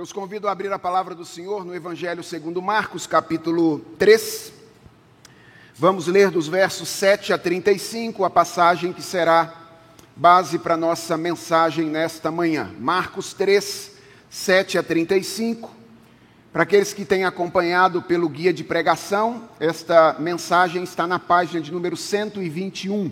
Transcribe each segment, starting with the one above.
Eu os convido a abrir a palavra do Senhor no Evangelho segundo Marcos, capítulo 3. Vamos ler dos versos 7 a 35, a passagem que será base para nossa mensagem nesta manhã. Marcos 3, 7 a 35. Para aqueles que têm acompanhado pelo guia de pregação, esta mensagem está na página de número 121.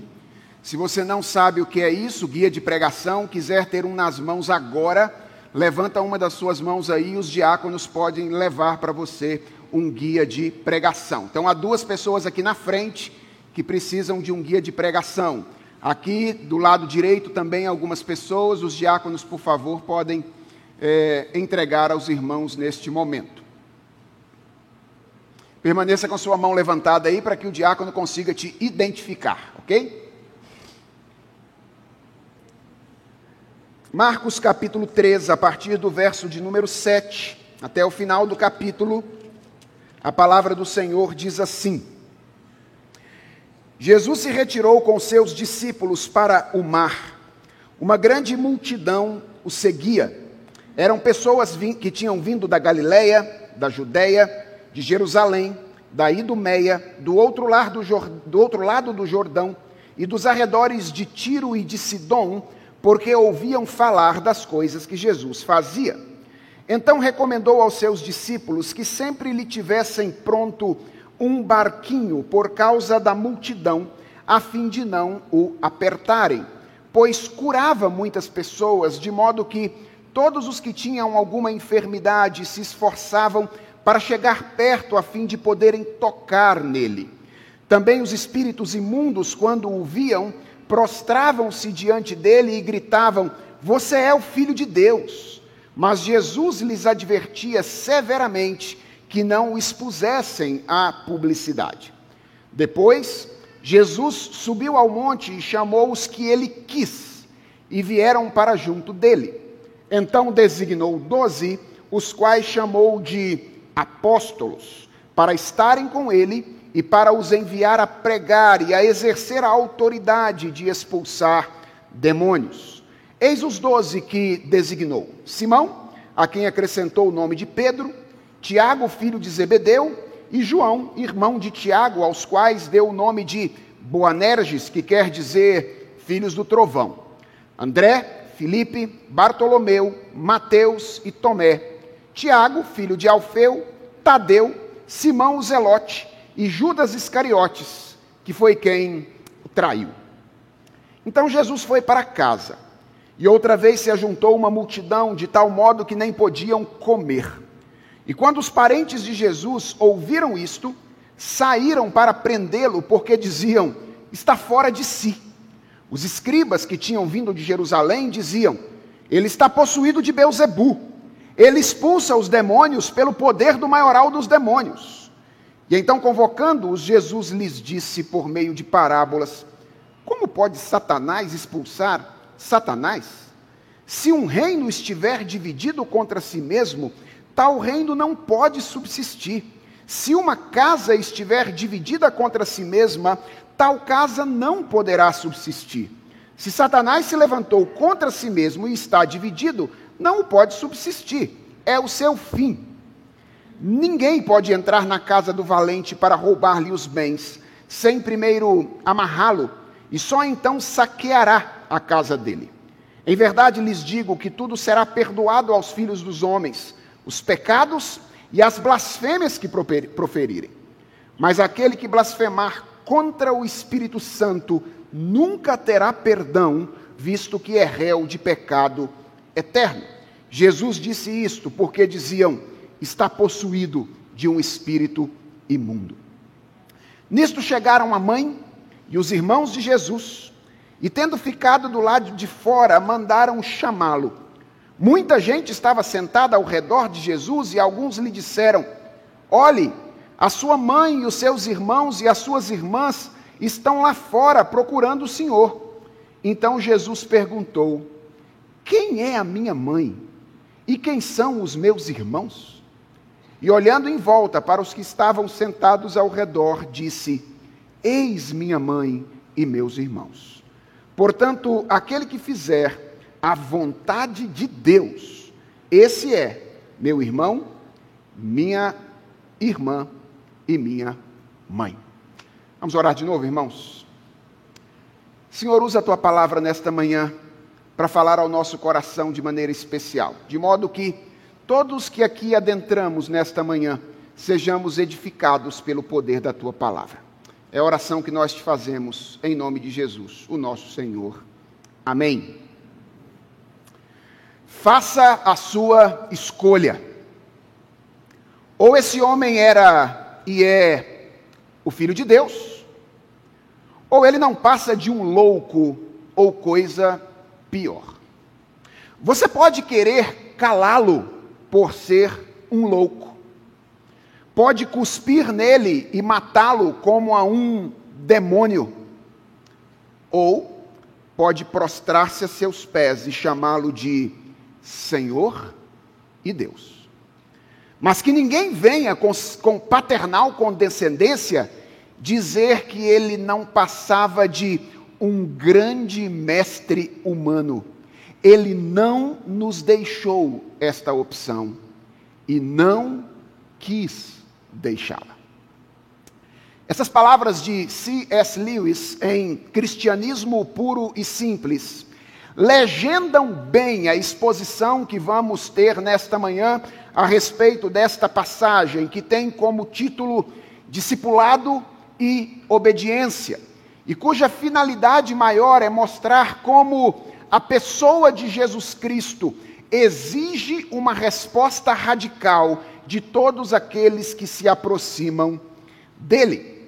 Se você não sabe o que é isso, guia de pregação, quiser ter um nas mãos agora, levanta uma das suas mãos aí os diáconos podem levar para você um guia de pregação. Então há duas pessoas aqui na frente que precisam de um guia de pregação. Aqui do lado direito também algumas pessoas, os diáconos, por favor, podem é, entregar aos irmãos neste momento. Permaneça com sua mão levantada aí para que o diácono consiga te identificar, ok? Marcos capítulo 3, a partir do verso de número 7 até o final do capítulo, a palavra do Senhor diz assim: Jesus se retirou com seus discípulos para o mar. Uma grande multidão o seguia. Eram pessoas que tinham vindo da Galiléia, da Judéia, de Jerusalém, da Idumeia, do outro, do, do outro lado do Jordão e dos arredores de Tiro e de Sidom, porque ouviam falar das coisas que Jesus fazia. Então recomendou aos seus discípulos que sempre lhe tivessem pronto um barquinho por causa da multidão, a fim de não o apertarem, pois curava muitas pessoas, de modo que todos os que tinham alguma enfermidade se esforçavam para chegar perto a fim de poderem tocar nele. Também os espíritos imundos, quando o viam, prostravam-se diante dele e gritavam: Você é o filho de Deus. Mas Jesus lhes advertia severamente que não o expusessem à publicidade. Depois, Jesus subiu ao monte e chamou os que ele quis, e vieram para junto dele. Então designou doze, os quais chamou de apóstolos, para estarem com ele e para os enviar a pregar e a exercer a autoridade de expulsar demônios. Eis os doze que designou: Simão, a quem acrescentou o nome de Pedro, Tiago, filho de Zebedeu, e João, irmão de Tiago, aos quais deu o nome de Boanerges, que quer dizer filhos do trovão. André, Filipe, Bartolomeu, Mateus e Tomé. Tiago, filho de Alfeu, Tadeu, Simão o Zelote, e Judas Iscariotes, que foi quem o traiu. Então Jesus foi para casa, e outra vez se ajuntou uma multidão, de tal modo que nem podiam comer. E quando os parentes de Jesus ouviram isto, saíram para prendê-lo, porque diziam: está fora de si. Os escribas que tinham vindo de Jerusalém diziam: ele está possuído de Beuzebu. Ele expulsa os demônios pelo poder do maioral dos demônios. E então, convocando-os, Jesus lhes disse por meio de parábolas: Como pode Satanás expulsar Satanás? Se um reino estiver dividido contra si mesmo, tal reino não pode subsistir. Se uma casa estiver dividida contra si mesma, tal casa não poderá subsistir. Se Satanás se levantou contra si mesmo e está dividido, não pode subsistir. É o seu fim. Ninguém pode entrar na casa do valente para roubar-lhe os bens, sem primeiro amarrá-lo, e só então saqueará a casa dele. Em verdade lhes digo que tudo será perdoado aos filhos dos homens, os pecados e as blasfêmias que proferirem. Mas aquele que blasfemar contra o Espírito Santo nunca terá perdão, visto que é réu de pecado eterno. Jesus disse isto porque diziam está possuído de um espírito imundo. Nisto chegaram a mãe e os irmãos de Jesus, e tendo ficado do lado de fora, mandaram chamá-lo. Muita gente estava sentada ao redor de Jesus e alguns lhe disseram: Olhe, a sua mãe e os seus irmãos e as suas irmãs estão lá fora procurando o Senhor. Então Jesus perguntou: Quem é a minha mãe? E quem são os meus irmãos? E olhando em volta para os que estavam sentados ao redor, disse: Eis minha mãe e meus irmãos. Portanto, aquele que fizer a vontade de Deus, esse é meu irmão, minha irmã e minha mãe. Vamos orar de novo, irmãos? Senhor, usa a tua palavra nesta manhã para falar ao nosso coração de maneira especial, de modo que todos que aqui adentramos nesta manhã sejamos edificados pelo poder da tua palavra. É a oração que nós te fazemos em nome de Jesus, o nosso Senhor. Amém. Faça a sua escolha. Ou esse homem era e é o filho de Deus, ou ele não passa de um louco ou coisa pior. Você pode querer calá-lo por ser um louco, pode cuspir nele e matá-lo como a um demônio, ou pode prostrar-se a seus pés e chamá-lo de Senhor e Deus. Mas que ninguém venha com, com paternal condescendência dizer que ele não passava de um grande mestre humano. Ele não nos deixou esta opção e não quis deixá-la. Essas palavras de C.S. Lewis em Cristianismo Puro e Simples legendam bem a exposição que vamos ter nesta manhã a respeito desta passagem, que tem como título Discipulado e Obediência e cuja finalidade maior é mostrar como a pessoa de Jesus Cristo exige uma resposta radical de todos aqueles que se aproximam dele.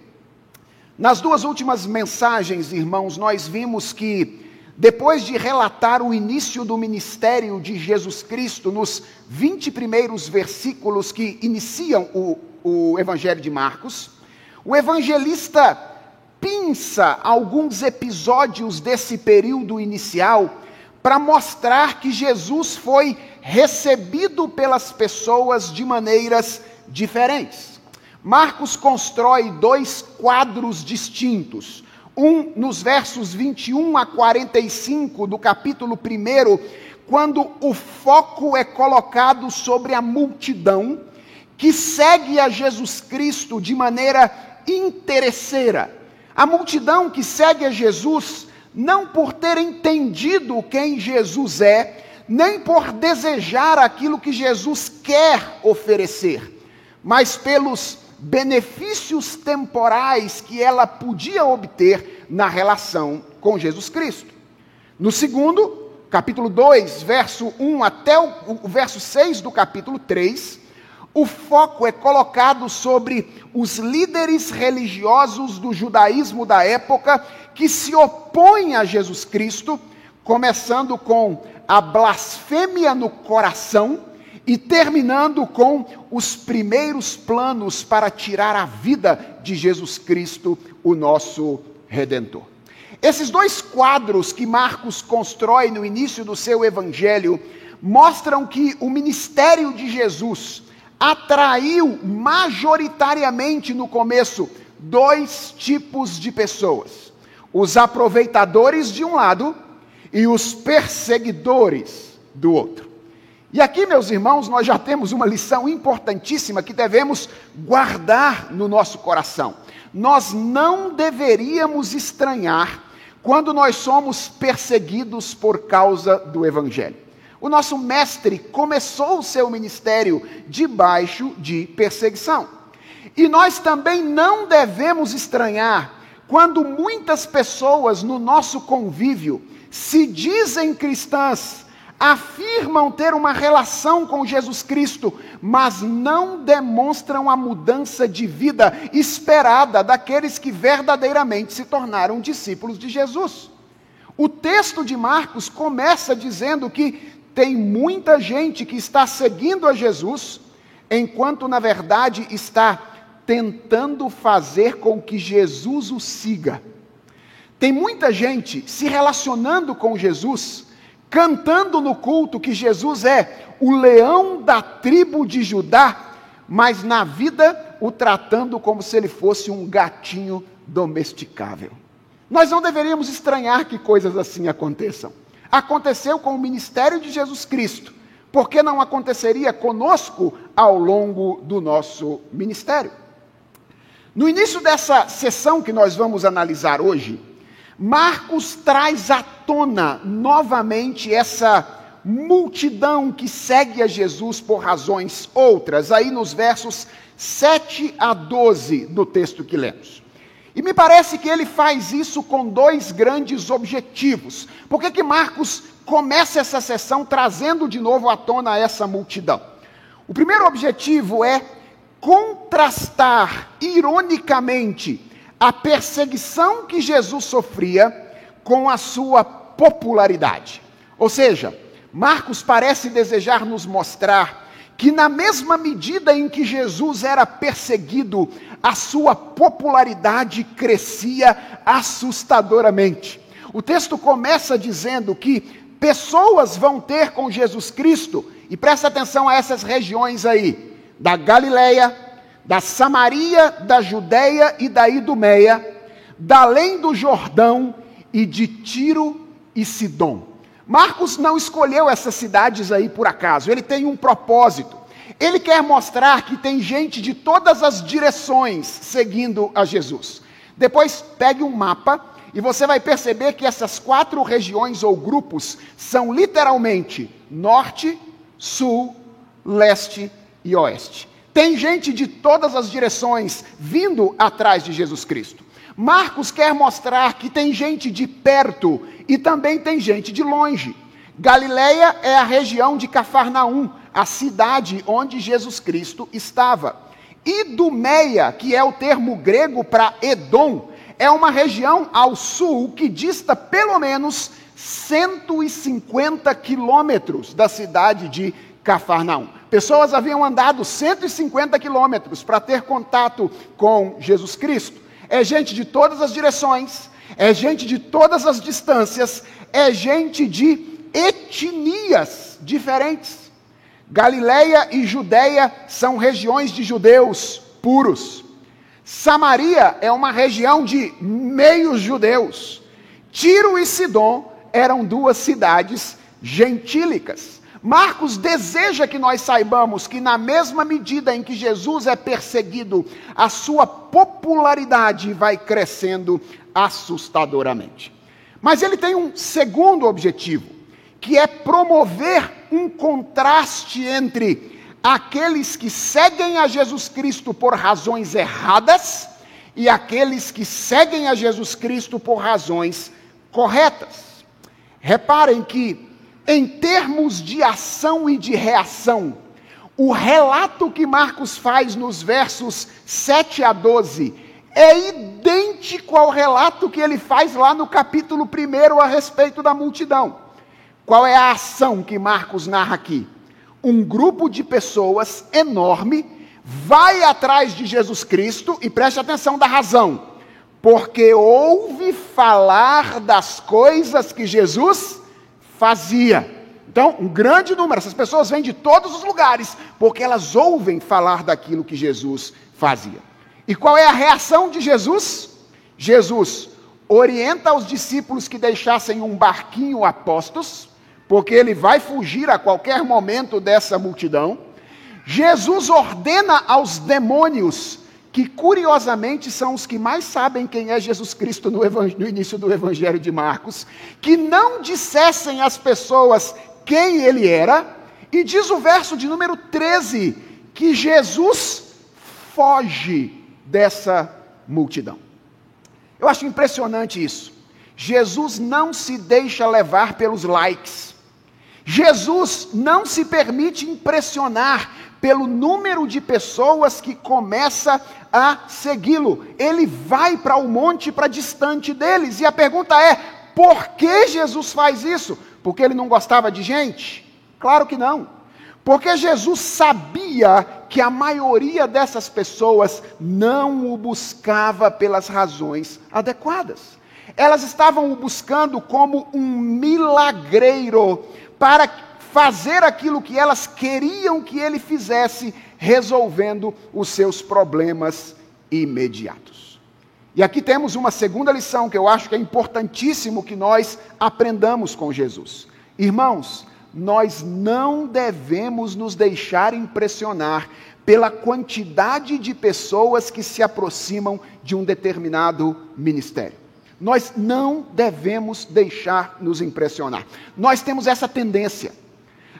Nas duas últimas mensagens, irmãos, nós vimos que, depois de relatar o início do ministério de Jesus Cristo, nos 20 primeiros versículos que iniciam o, o Evangelho de Marcos, o evangelista pinça alguns episódios desse período inicial para mostrar que Jesus foi recebido pelas pessoas de maneiras diferentes. Marcos constrói dois quadros distintos. Um nos versos 21 a 45 do capítulo 1, quando o foco é colocado sobre a multidão que segue a Jesus Cristo de maneira interesseira a multidão que segue a Jesus, não por ter entendido quem Jesus é, nem por desejar aquilo que Jesus quer oferecer, mas pelos benefícios temporais que ela podia obter na relação com Jesus Cristo. No segundo, capítulo 2, verso 1 até o, o verso 6 do capítulo 3, o foco é colocado sobre os líderes religiosos do judaísmo da época que se opõem a Jesus Cristo, começando com a blasfêmia no coração e terminando com os primeiros planos para tirar a vida de Jesus Cristo, o nosso redentor. Esses dois quadros que Marcos constrói no início do seu evangelho mostram que o ministério de Jesus atraiu majoritariamente no começo dois tipos de pessoas: os aproveitadores de um lado e os perseguidores do outro. E aqui, meus irmãos, nós já temos uma lição importantíssima que devemos guardar no nosso coração. Nós não deveríamos estranhar quando nós somos perseguidos por causa do Evangelho. O nosso mestre começou o seu ministério debaixo de perseguição. E nós também não devemos estranhar quando muitas pessoas no nosso convívio se dizem cristãs, afirmam ter uma relação com Jesus Cristo, mas não demonstram a mudança de vida esperada daqueles que verdadeiramente se tornaram discípulos de Jesus. O texto de Marcos começa dizendo que tem muita gente que está seguindo a Jesus, enquanto na verdade está tentando fazer com que Jesus o siga. Tem muita gente se relacionando com Jesus, cantando no culto que Jesus é o leão da tribo de Judá, mas na vida o tratando como se ele fosse um gatinho domesticável. Nós não deveríamos estranhar que coisas assim aconteçam. Aconteceu com o ministério de Jesus Cristo, Por que não aconteceria conosco ao longo do nosso ministério? No início dessa sessão que nós vamos analisar hoje, Marcos traz à tona novamente essa multidão que segue a Jesus por razões outras, aí nos versos 7 a 12 do texto que lemos. E me parece que ele faz isso com dois grandes objetivos. Por que, que Marcos começa essa sessão trazendo de novo à tona essa multidão? O primeiro objetivo é contrastar ironicamente a perseguição que Jesus sofria com a sua popularidade. Ou seja, Marcos parece desejar nos mostrar que, na mesma medida em que Jesus era perseguido, a sua popularidade crescia assustadoramente. O texto começa dizendo que pessoas vão ter com Jesus Cristo, e presta atenção a essas regiões aí, da Galileia, da Samaria, da Judéia e da Idumeia, da além do Jordão e de Tiro e Sidom. Marcos não escolheu essas cidades aí por acaso, ele tem um propósito. Ele quer mostrar que tem gente de todas as direções seguindo a Jesus. Depois pegue um mapa e você vai perceber que essas quatro regiões ou grupos são literalmente norte, sul, leste e oeste. Tem gente de todas as direções vindo atrás de Jesus Cristo. Marcos quer mostrar que tem gente de perto e também tem gente de longe. Galileia é a região de Cafarnaum, a cidade onde Jesus Cristo estava. Idumeia, que é o termo grego para Edom, é uma região ao sul que dista pelo menos 150 quilômetros da cidade de Cafarnaum. Pessoas haviam andado 150 quilômetros para ter contato com Jesus Cristo é gente de todas as direções, é gente de todas as distâncias, é gente de etnias diferentes. Galileia e Judéia são regiões de judeus puros. Samaria é uma região de meios judeus. Tiro e Sidom eram duas cidades gentílicas. Marcos deseja que nós saibamos que, na mesma medida em que Jesus é perseguido, a sua popularidade vai crescendo assustadoramente. Mas ele tem um segundo objetivo, que é promover um contraste entre aqueles que seguem a Jesus Cristo por razões erradas e aqueles que seguem a Jesus Cristo por razões corretas. Reparem que em termos de ação e de reação, o relato que Marcos faz nos versos 7 a 12 é idêntico ao relato que ele faz lá no capítulo 1 a respeito da multidão. Qual é a ação que Marcos narra aqui? Um grupo de pessoas enorme vai atrás de Jesus Cristo e preste atenção da razão, porque ouve falar das coisas que Jesus fazia. Então, um grande número, essas pessoas vêm de todos os lugares, porque elas ouvem falar daquilo que Jesus fazia. E qual é a reação de Jesus? Jesus orienta os discípulos que deixassem um barquinho a porque ele vai fugir a qualquer momento dessa multidão. Jesus ordena aos demônios que curiosamente são os que mais sabem quem é Jesus Cristo no, no, início do Evangelho de Marcos, que não dissessem às pessoas quem ele era, e diz o verso de número 13 que Jesus foge dessa multidão. Eu acho impressionante isso. Jesus não se deixa levar pelos likes. Jesus não se permite impressionar pelo número de pessoas que começa a segui-lo. Ele vai para o monte, para distante deles. E a pergunta é: por que Jesus faz isso? Porque ele não gostava de gente? Claro que não. Porque Jesus sabia que a maioria dessas pessoas não o buscava pelas razões adequadas. Elas estavam o buscando como um milagreiro para fazer aquilo que elas queriam que ele fizesse, resolvendo os seus problemas imediatos. E aqui temos uma segunda lição que eu acho que é importantíssimo que nós aprendamos com Jesus. Irmãos, nós não devemos nos deixar impressionar pela quantidade de pessoas que se aproximam de um determinado ministério. Nós não devemos deixar nos impressionar. Nós temos essa tendência,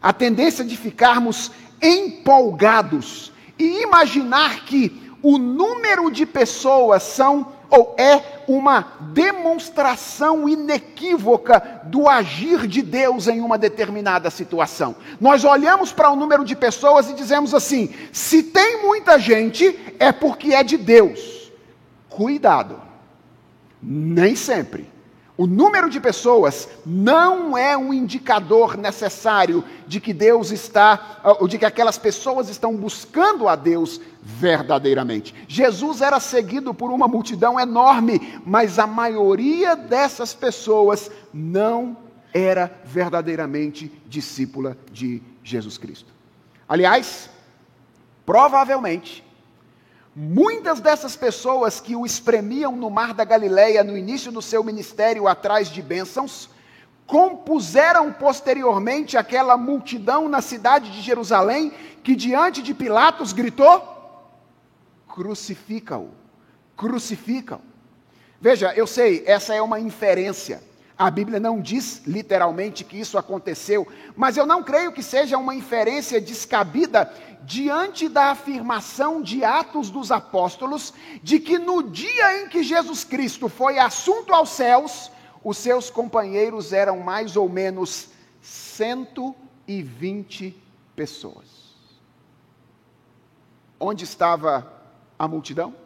a tendência de ficarmos empolgados e imaginar que o número de pessoas são ou é uma demonstração inequívoca do agir de Deus em uma determinada situação. Nós olhamos para o número de pessoas e dizemos assim: se tem muita gente, é porque é de Deus. Cuidado, nem sempre. O número de pessoas não é um indicador necessário de que Deus está, ou de que aquelas pessoas estão buscando a Deus verdadeiramente. Jesus era seguido por uma multidão enorme, mas a maioria dessas pessoas não era verdadeiramente discípula de Jesus Cristo. Aliás, provavelmente, Muitas dessas pessoas que o espremiam no mar da Galileia no início do seu ministério atrás de bênçãos, compuseram posteriormente aquela multidão na cidade de Jerusalém que diante de Pilatos gritou: crucifica-o, crucifica-o. Veja, eu sei, essa é uma inferência. A Bíblia não diz literalmente que isso aconteceu, mas eu não creio que seja uma inferência descabida diante da afirmação de Atos dos Apóstolos de que no dia em que Jesus Cristo foi assunto aos céus, os seus companheiros eram mais ou menos 120 pessoas. Onde estava a multidão?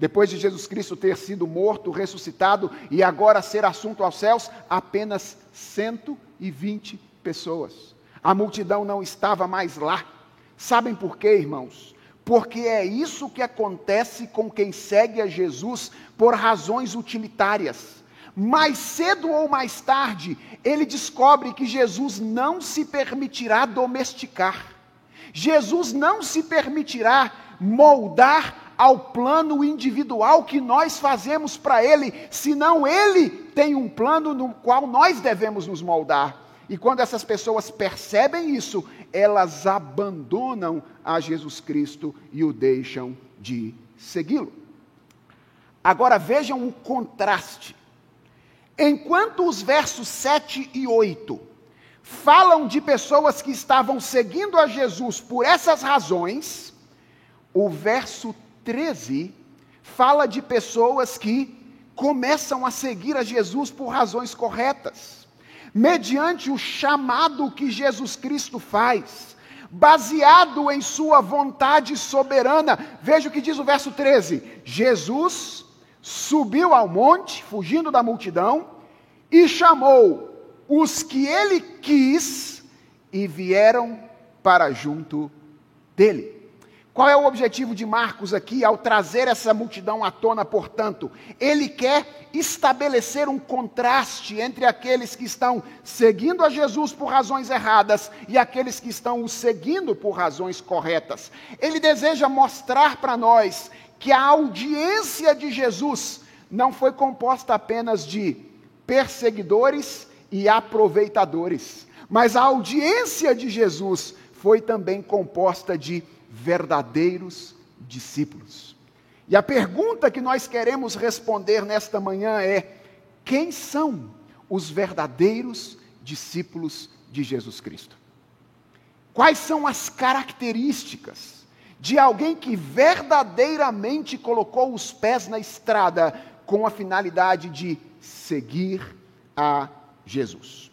Depois de Jesus Cristo ter sido morto, ressuscitado e agora ser assunto aos céus, apenas 120 pessoas. A multidão não estava mais lá. Sabem por quê, irmãos? Porque é isso que acontece com quem segue a Jesus por razões utilitárias. Mais cedo ou mais tarde, ele descobre que Jesus não se permitirá domesticar. Jesus não se permitirá moldar ao plano individual que nós fazemos para Ele, senão Ele tem um plano no qual nós devemos nos moldar. E quando essas pessoas percebem isso, elas abandonam a Jesus Cristo e o deixam de segui-lo. Agora vejam o contraste. Enquanto os versos 7 e 8 falam de pessoas que estavam seguindo a Jesus por essas razões, o verso 13 fala de pessoas que começam a seguir a Jesus por razões corretas, mediante o chamado que Jesus Cristo faz, baseado em Sua vontade soberana. Veja o que diz o verso 13: Jesus subiu ao monte, fugindo da multidão, e chamou os que ele quis e vieram para junto dele. Qual é o objetivo de Marcos aqui ao trazer essa multidão à tona, portanto? Ele quer estabelecer um contraste entre aqueles que estão seguindo a Jesus por razões erradas e aqueles que estão o seguindo por razões corretas. Ele deseja mostrar para nós que a audiência de Jesus não foi composta apenas de perseguidores e aproveitadores, mas a audiência de Jesus foi também composta de verdadeiros discípulos. E a pergunta que nós queremos responder nesta manhã é: quem são os verdadeiros discípulos de Jesus Cristo? Quais são as características de alguém que verdadeiramente colocou os pés na estrada com a finalidade de seguir a Jesus?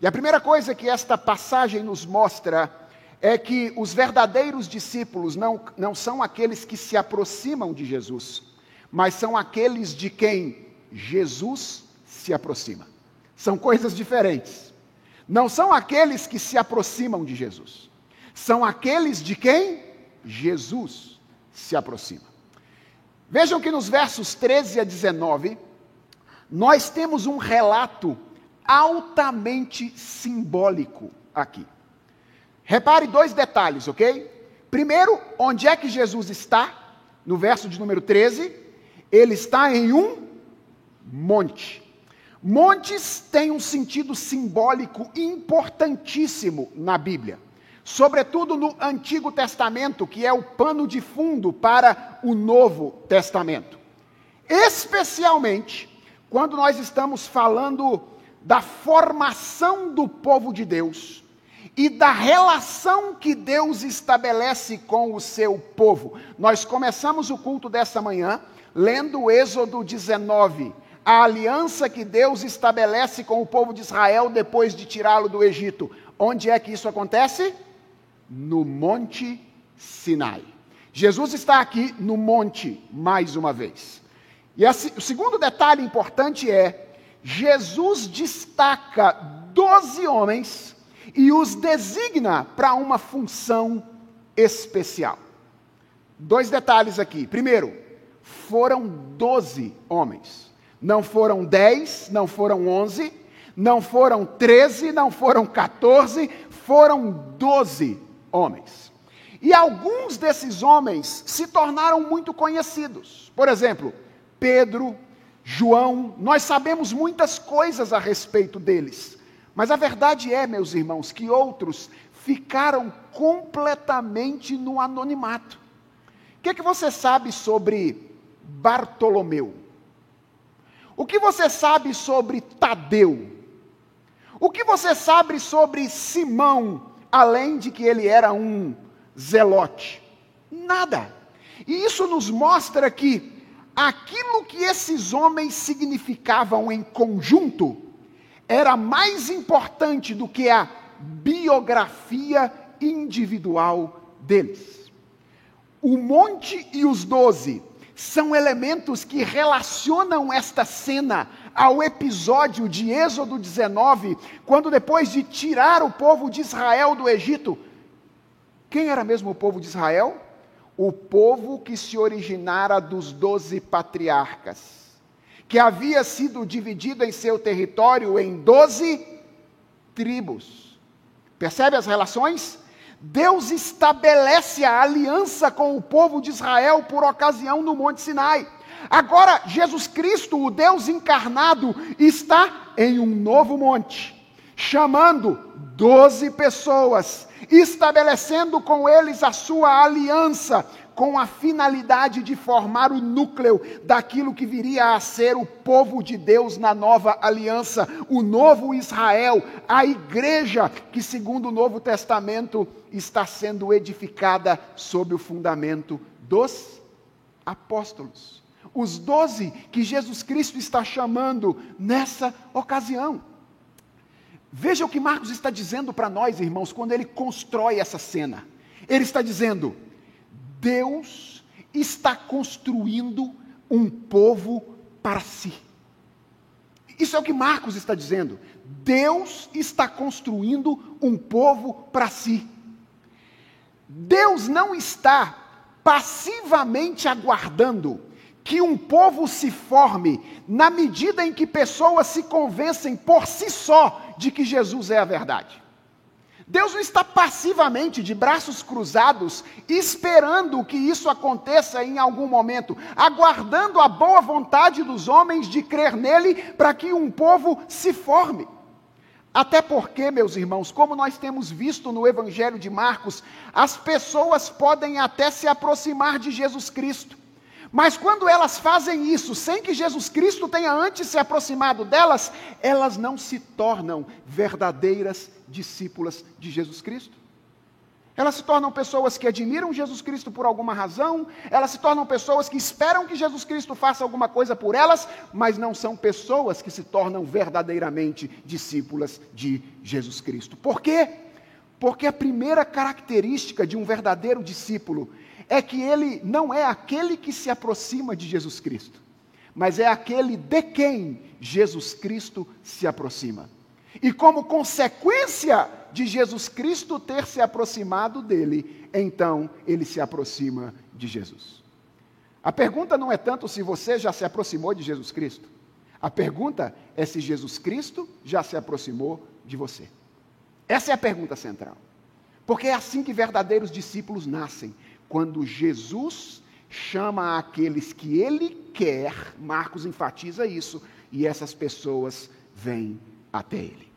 E a primeira coisa que esta passagem nos mostra é que os verdadeiros discípulos não, não são aqueles que se aproximam de Jesus, mas são aqueles de quem Jesus se aproxima. São coisas diferentes. Não são aqueles que se aproximam de Jesus, são aqueles de quem Jesus se aproxima. Vejam que nos versos 13 a 19, nós temos um relato altamente simbólico aqui. Repare dois detalhes, ok? Primeiro, onde é que Jesus está? No verso de número 13, ele está em um monte. Montes têm um sentido simbólico importantíssimo na Bíblia, sobretudo no Antigo Testamento, que é o pano de fundo para o Novo Testamento. Especialmente quando nós estamos falando da formação do povo de Deus e da relação que Deus estabelece com o seu povo. Nós começamos o culto dessa manhã lendo o Êxodo 19, a aliança que Deus estabelece com o povo de Israel depois de tirá-lo do Egito. Onde é que isso acontece? No Monte Sinai. Jesus está aqui no monte mais uma vez. E o segundo detalhe importante é: Jesus destaca doze homens e os designa para uma função especial. Dois detalhes aqui. Primeiro, foram doze homens. Não foram dez, não foram onze, não foram treze, não foram quatorze, foram doze homens. E alguns desses homens se tornaram muito conhecidos. Por exemplo, Pedro, João, nós sabemos muitas coisas a respeito deles. Mas a verdade é, meus irmãos, que outros ficaram completamente no anonimato. O que, é que você sabe sobre Bartolomeu? O que você sabe sobre Tadeu? O que você sabe sobre Simão, além de que ele era um zelote? Nada. E isso nos mostra que aquilo que esses homens significavam em conjunto era mais importante do que a biografia individual deles. O monte e os doze são elementos que relacionam esta cena ao episódio de Êxodo 19, quando depois de tirar o povo de Israel do Egito, quem era mesmo o povo de Israel? O povo que se originara dos doze patriarcas que havia sido dividido em seu território em doze tribos. Percebe as relações? Deus estabelece a aliança com o povo de Israel por ocasião no Monte Sinai. Agora, Jesus Cristo, o Deus encarnado, está em um novo monte, chamando doze pessoas, estabelecendo com eles a sua aliança, com a finalidade de formar o núcleo daquilo que viria a ser o povo de Deus na nova aliança, o novo Israel, a igreja que, segundo o Novo Testamento, está sendo edificada sob o fundamento dos apóstolos. Os doze que Jesus Cristo está chamando nessa ocasião. Veja o que Marcos está dizendo para nós, irmãos, quando ele constrói essa cena. Ele está dizendo: Deus está construindo um povo para si. Isso é o que Marcos está dizendo. Deus está construindo um povo para si. Deus não está passivamente aguardando que um povo se forme na medida em que pessoas se convencem por si só de que Jesus é a verdade. Deus não está passivamente, de braços cruzados, esperando que isso aconteça em algum momento, aguardando a boa vontade dos homens de crer nele para que um povo se forme. Até porque, meus irmãos, como nós temos visto no Evangelho de Marcos, as pessoas podem até se aproximar de Jesus Cristo, mas quando elas fazem isso sem que Jesus Cristo tenha antes se aproximado delas, elas não se tornam verdadeiras discípulas de Jesus Cristo. Elas se tornam pessoas que admiram Jesus Cristo por alguma razão, elas se tornam pessoas que esperam que Jesus Cristo faça alguma coisa por elas, mas não são pessoas que se tornam verdadeiramente discípulas de Jesus Cristo. Por quê? Porque a primeira característica de um verdadeiro discípulo é que ele não é aquele que se aproxima de Jesus Cristo, mas é aquele de quem Jesus Cristo se aproxima. E como consequência de Jesus Cristo ter se aproximado dele, então ele se aproxima de Jesus. A pergunta não é tanto se você já se aproximou de Jesus Cristo. A pergunta é se Jesus Cristo já se aproximou de você. Essa é a pergunta central. Porque é assim que verdadeiros discípulos nascem quando Jesus chama aqueles que ele quer, Marcos enfatiza isso, e essas pessoas vêm até ele.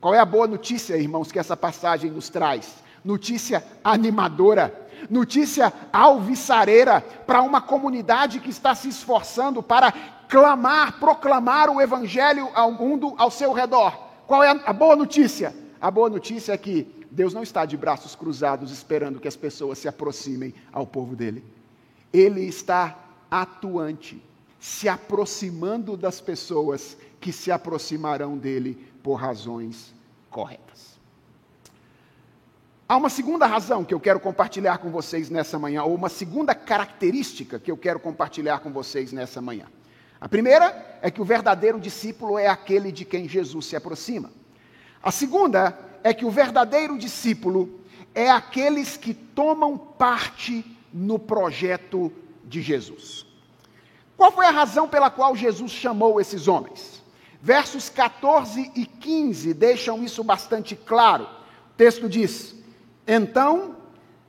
Qual é a boa notícia, irmãos, que essa passagem nos traz? Notícia animadora notícia alvissareira para uma comunidade que está se esforçando para clamar, proclamar o evangelho ao mundo ao seu redor. Qual é a boa notícia? A boa notícia é que Deus não está de braços cruzados esperando que as pessoas se aproximem ao povo dele. Ele está atuante, se aproximando das pessoas que se aproximarão dele por razões corretas. Há uma segunda razão que eu quero compartilhar com vocês nessa manhã, ou uma segunda característica que eu quero compartilhar com vocês nessa manhã. A primeira é que o verdadeiro discípulo é aquele de quem Jesus se aproxima. A segunda é que o verdadeiro discípulo é aqueles que tomam parte no projeto de Jesus. Qual foi a razão pela qual Jesus chamou esses homens? Versos 14 e 15 deixam isso bastante claro. O texto diz: então,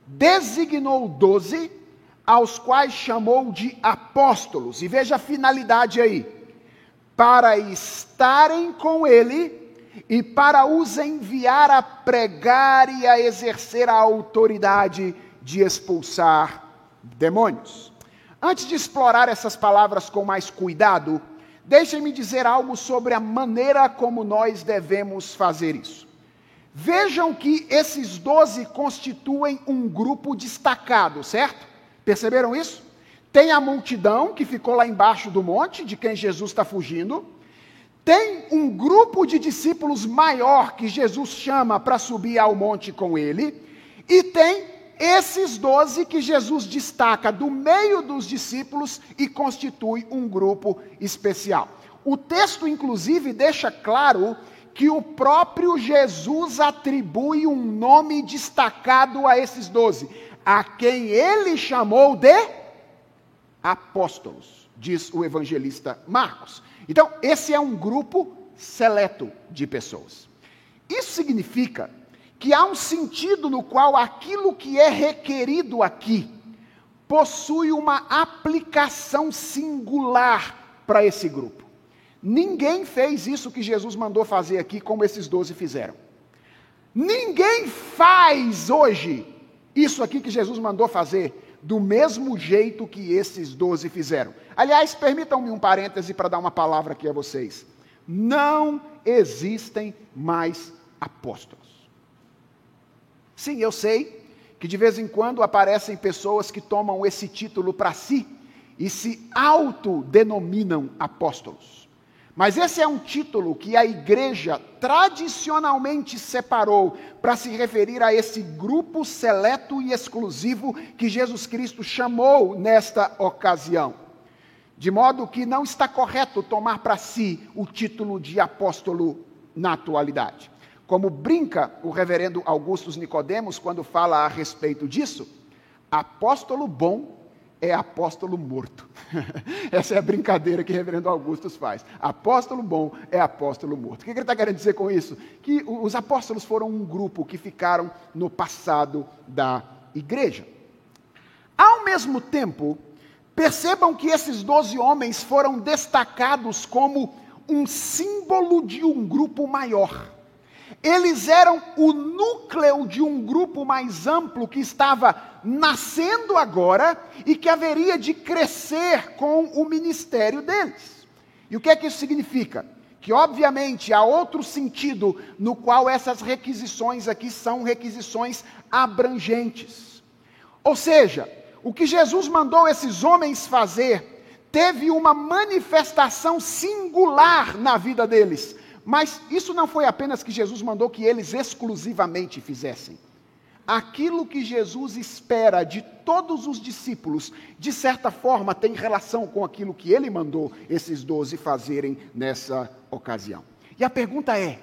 designou doze, aos quais chamou de apóstolos, e veja a finalidade aí: para estarem com ele e para os enviar a pregar e a exercer a autoridade de expulsar demônios. Antes de explorar essas palavras com mais cuidado, deixem-me dizer algo sobre a maneira como nós devemos fazer isso. Vejam que esses doze constituem um grupo destacado, certo? Perceberam isso? Tem a multidão que ficou lá embaixo do monte, de quem Jesus está fugindo. Tem um grupo de discípulos maior que Jesus chama para subir ao monte com ele. E tem esses doze que Jesus destaca do meio dos discípulos e constitui um grupo especial. O texto, inclusive, deixa claro que o próprio Jesus atribui um nome destacado a esses doze, a quem ele chamou de apóstolos, diz o evangelista Marcos. Então, esse é um grupo seleto de pessoas. Isso significa que há um sentido no qual aquilo que é requerido aqui possui uma aplicação singular para esse grupo. Ninguém fez isso que Jesus mandou fazer aqui, como esses doze fizeram. Ninguém faz hoje isso aqui que Jesus mandou fazer do mesmo jeito que esses doze fizeram. Aliás, permitam-me um parêntese para dar uma palavra aqui a vocês. Não existem mais apóstolos. Sim, eu sei que de vez em quando aparecem pessoas que tomam esse título para si e se autodenominam apóstolos. Mas esse é um título que a igreja tradicionalmente separou para se referir a esse grupo seleto e exclusivo que Jesus Cristo chamou nesta ocasião. De modo que não está correto tomar para si o título de apóstolo na atualidade. Como brinca o reverendo Augustus Nicodemos quando fala a respeito disso, apóstolo bom é apóstolo morto. Essa é a brincadeira que o reverendo Augustus faz. Apóstolo bom é apóstolo morto. O que ele está querendo dizer com isso? Que os apóstolos foram um grupo que ficaram no passado da igreja. Ao mesmo tempo, percebam que esses doze homens foram destacados como um símbolo de um grupo maior. Eles eram o núcleo de um grupo mais amplo que estava nascendo agora e que haveria de crescer com o ministério deles. E o que é que isso significa? Que, obviamente, há outro sentido no qual essas requisições aqui são requisições abrangentes. Ou seja, o que Jesus mandou esses homens fazer teve uma manifestação singular na vida deles mas isso não foi apenas que Jesus mandou que eles exclusivamente fizessem. Aquilo que Jesus espera de todos os discípulos, de certa forma, tem relação com aquilo que ele mandou esses doze fazerem nessa ocasião. E a pergunta é: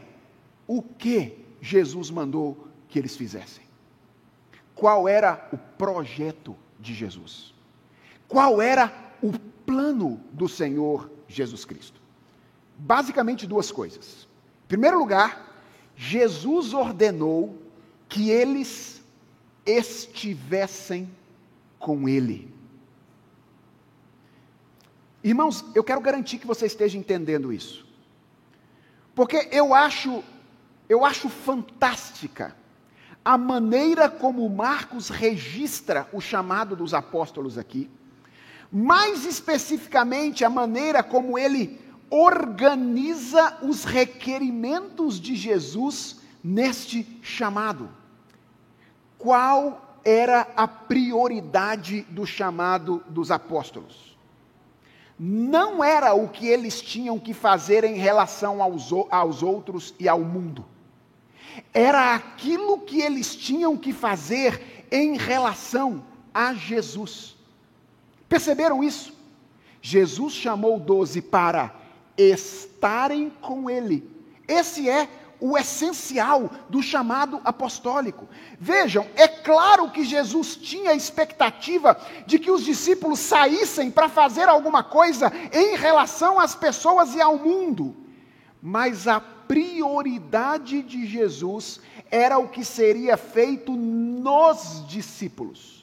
o que Jesus mandou que eles fizessem? Qual era o projeto de Jesus? Qual era o plano do Senhor Jesus Cristo? Basicamente duas coisas. Em primeiro lugar, Jesus ordenou que eles estivessem com Ele. Irmãos, eu quero garantir que você esteja entendendo isso. Porque eu acho, eu acho fantástica a maneira como Marcos registra o chamado dos apóstolos aqui. Mais especificamente, a maneira como ele organiza os requerimentos de Jesus neste chamado. Qual era a prioridade do chamado dos apóstolos? Não era o que eles tinham que fazer em relação aos, aos outros e ao mundo. Era aquilo que eles tinham que fazer em relação a Jesus. Perceberam isso? Jesus chamou doze para estarem com Ele. Esse é o essencial do chamado apostólico. Vejam, é claro que Jesus tinha a expectativa de que os discípulos saíssem para fazer alguma coisa em relação às pessoas e ao mundo, mas a prioridade de Jesus era o que seria feito nos discípulos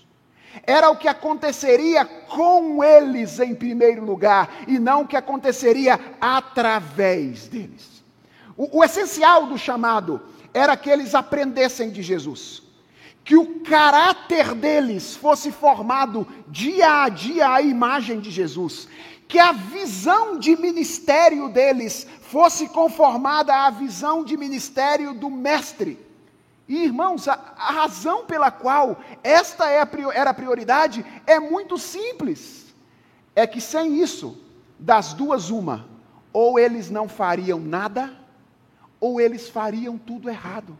era o que aconteceria com eles em primeiro lugar, e não o que aconteceria através deles. O, o, essencial do chamado era que eles aprendessem de Jesus, que o caráter deles fosse formado dia a dia à imagem de Jesus, que a visão de ministério deles fosse conformada à visão de ministério do Mestre. E irmãos, a, a razão pela qual esta é a, era a prioridade é muito simples. É que sem isso, das duas, uma, ou eles não fariam nada, ou eles fariam tudo errado.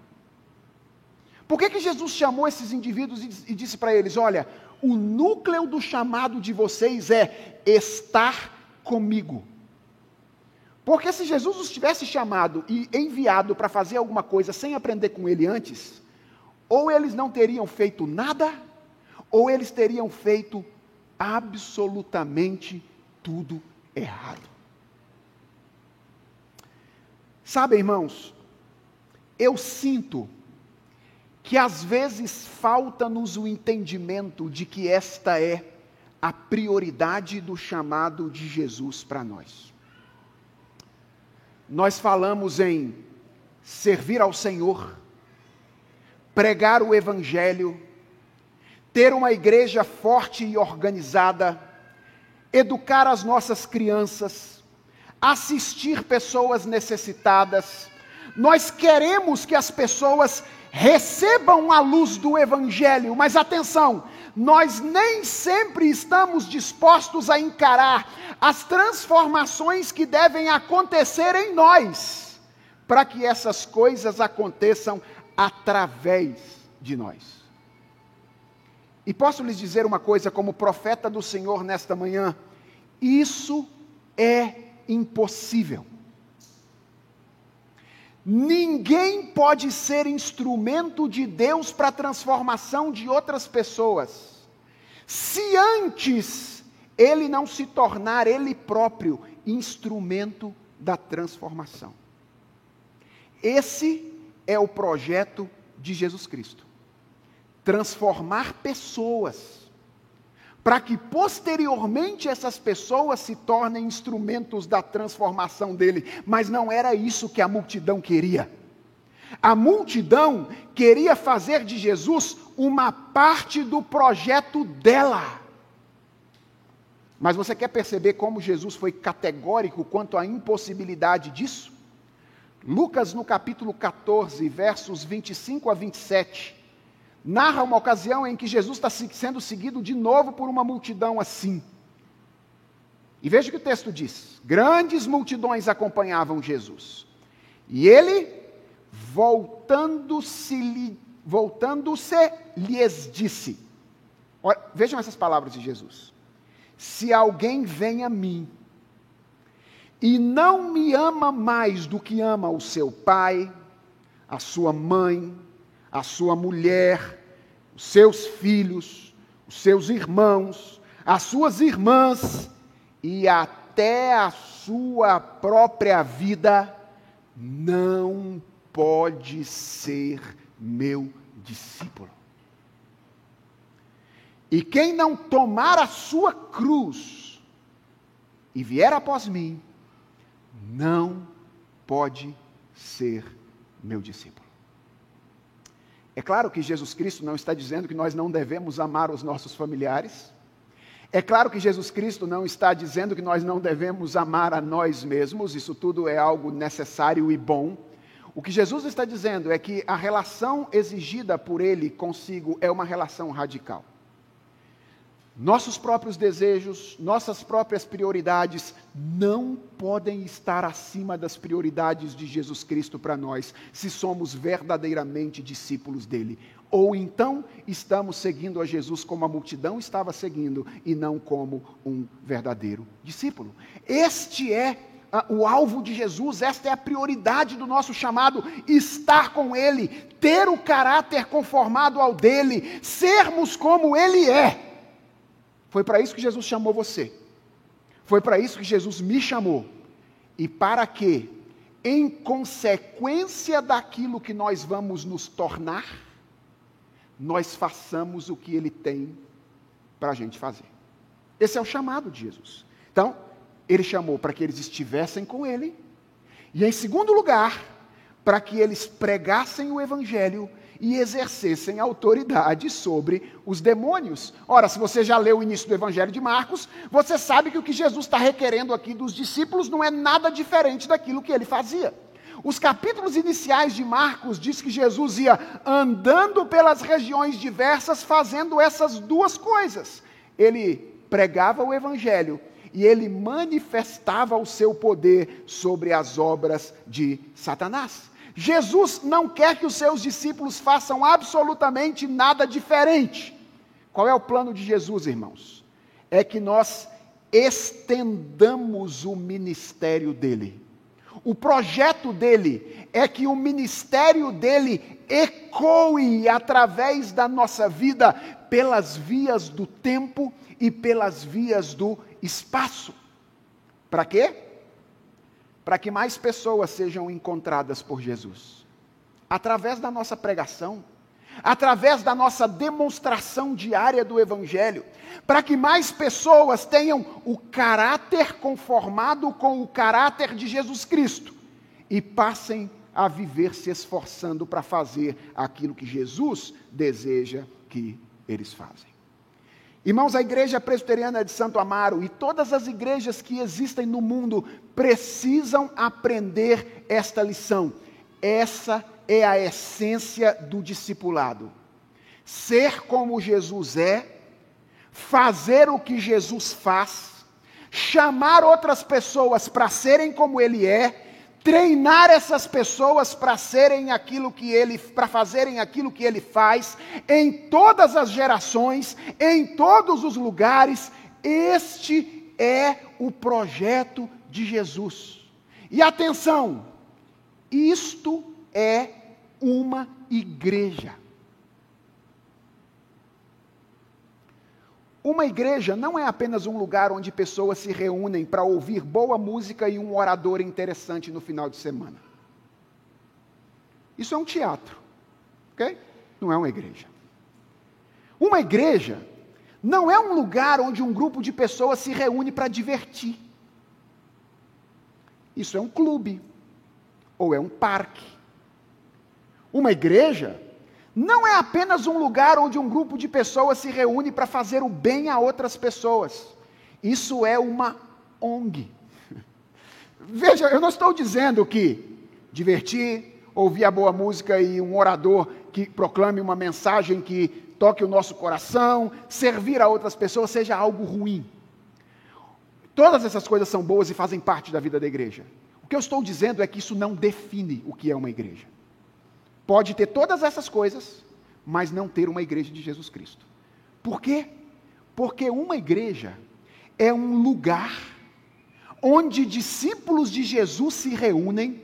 Por que, que Jesus chamou esses indivíduos e, e disse para eles: olha, o núcleo do chamado de vocês é estar comigo. Porque se Jesus os tivesse chamado e enviado para fazer alguma coisa sem aprender com ele antes, ou eles não teriam feito nada, ou eles teriam feito absolutamente tudo errado. Sabe, irmãos, eu sinto que às vezes falta-nos o entendimento de que esta é a prioridade do chamado de Jesus para nós. Nós falamos em servir ao Senhor, pregar o Evangelho, ter uma igreja forte e organizada, educar as nossas crianças, assistir pessoas necessitadas. Nós queremos que as pessoas recebam a luz do Evangelho, mas atenção, nós nem sempre estamos dispostos a encarar as transformações que devem acontecer em nós, para que essas coisas aconteçam através de nós. E posso lhes dizer uma coisa, como profeta do Senhor nesta manhã: isso é impossível. Ninguém pode ser instrumento de Deus para a transformação de outras pessoas, se antes ele não se tornar ele próprio instrumento da transformação. Esse é o projeto de Jesus Cristo. Transformar pessoas para que posteriormente essas pessoas se tornem instrumentos da transformação dele. Mas não era isso que a multidão queria. A multidão queria fazer de Jesus uma parte do projeto dela. Mas você quer perceber como Jesus foi categórico quanto à impossibilidade disso? Lucas, no capítulo 14, versos 25 a 27, narra uma ocasião em que Jesus está sendo seguido de novo por uma multidão assim. E veja o que o texto diz: grandes multidões acompanhavam Jesus. E ele, voltando-se, voltando-se, lhes disse: Olha, Vejam essas palavras de Jesus. Se alguém vem a mim e não me ama mais do que ama o seu pai, a sua mãe, a sua mulher, os seus filhos, os seus irmãos, as suas irmãs e até a sua própria vida, não pode ser meu discípulo. E quem não tomar a sua cruz e vier após mim, não pode ser meu discípulo. É claro que Jesus Cristo não está dizendo que nós não devemos amar os nossos familiares. É claro que Jesus Cristo não está dizendo que nós não devemos amar a nós mesmos, isso tudo é algo necessário e bom. O que Jesus está dizendo é que a relação exigida por Ele consigo é uma relação radical. Nossos próprios desejos, nossas próprias prioridades não podem estar acima das prioridades de Jesus Cristo para nós, se somos verdadeiramente discípulos dele. Ou então estamos seguindo a Jesus como a multidão estava seguindo e não como um verdadeiro discípulo. Este é o alvo de Jesus, esta é a prioridade do nosso chamado: estar com Ele, ter o caráter conformado ao dele, sermos como Ele é. Foi para isso que Jesus chamou você. Foi para isso que Jesus me chamou. E para que, em consequência daquilo que nós vamos nos tornar, nós façamos o que Ele tem para a gente fazer. Esse é o chamado de Jesus. Então, Ele chamou para que eles estivessem com Ele, e em segundo lugar, para que eles pregassem o Evangelho e exercessem autoridade sobre os demônios. Ora, se você já leu o início do Evangelho de Marcos, você sabe que o que Jesus está requerendo aqui dos discípulos não é nada diferente daquilo que ele fazia. Os capítulos iniciais de Marcos diz que Jesus ia andando pelas regiões diversas fazendo essas duas coisas. Ele pregava o evangelho e ele manifestava o seu poder sobre as obras de Satanás. Jesus não quer que os seus discípulos façam absolutamente nada diferente. Qual é o plano de Jesus, irmãos? É que nós estendamos o ministério dele. O projeto dele é que o ministério dele através da nossa vida pelas vias do tempo e pelas vias do espaço. Para quê? para que mais pessoas sejam encontradas por Jesus. Através da nossa pregação, através da nossa demonstração diária do Evangelho, para que mais pessoas tenham o caráter conformado com o caráter de Jesus Cristo e passem a viver se esforçando para fazer aquilo que Jesus deseja que eles fazem. Irmãos, a igreja presbiteriana de Santo Amaro e todas as igrejas que existem no mundo precisam aprender esta lição. Essa é a essência do discipulado. Ser como Jesus é, fazer o que Jesus faz, chamar outras pessoas para serem como ele é treinar essas pessoas para serem aquilo que ele, para fazerem aquilo que ele faz, em todas as gerações, em todos os lugares. Este é o projeto de Jesus. E atenção, isto é uma igreja. Uma igreja não é apenas um lugar onde pessoas se reúnem para ouvir boa música e um orador interessante no final de semana. Isso é um teatro, ok? Não é uma igreja. Uma igreja não é um lugar onde um grupo de pessoas se reúne para divertir. Isso é um clube ou é um parque. Uma igreja não é apenas um lugar onde um grupo de pessoas se reúne para fazer o bem a outras pessoas. Isso é uma ONG. Veja, eu não estou dizendo que divertir, ouvir a boa música e um orador que proclame uma mensagem que toque o nosso coração, servir a outras pessoas seja algo ruim. Todas essas coisas são boas e fazem parte da vida da igreja. O que eu estou dizendo é que isso não define o que é uma igreja. Pode ter todas essas coisas, mas não ter uma igreja de Jesus Cristo. Por quê? Porque uma igreja é um lugar onde discípulos de Jesus se reúnem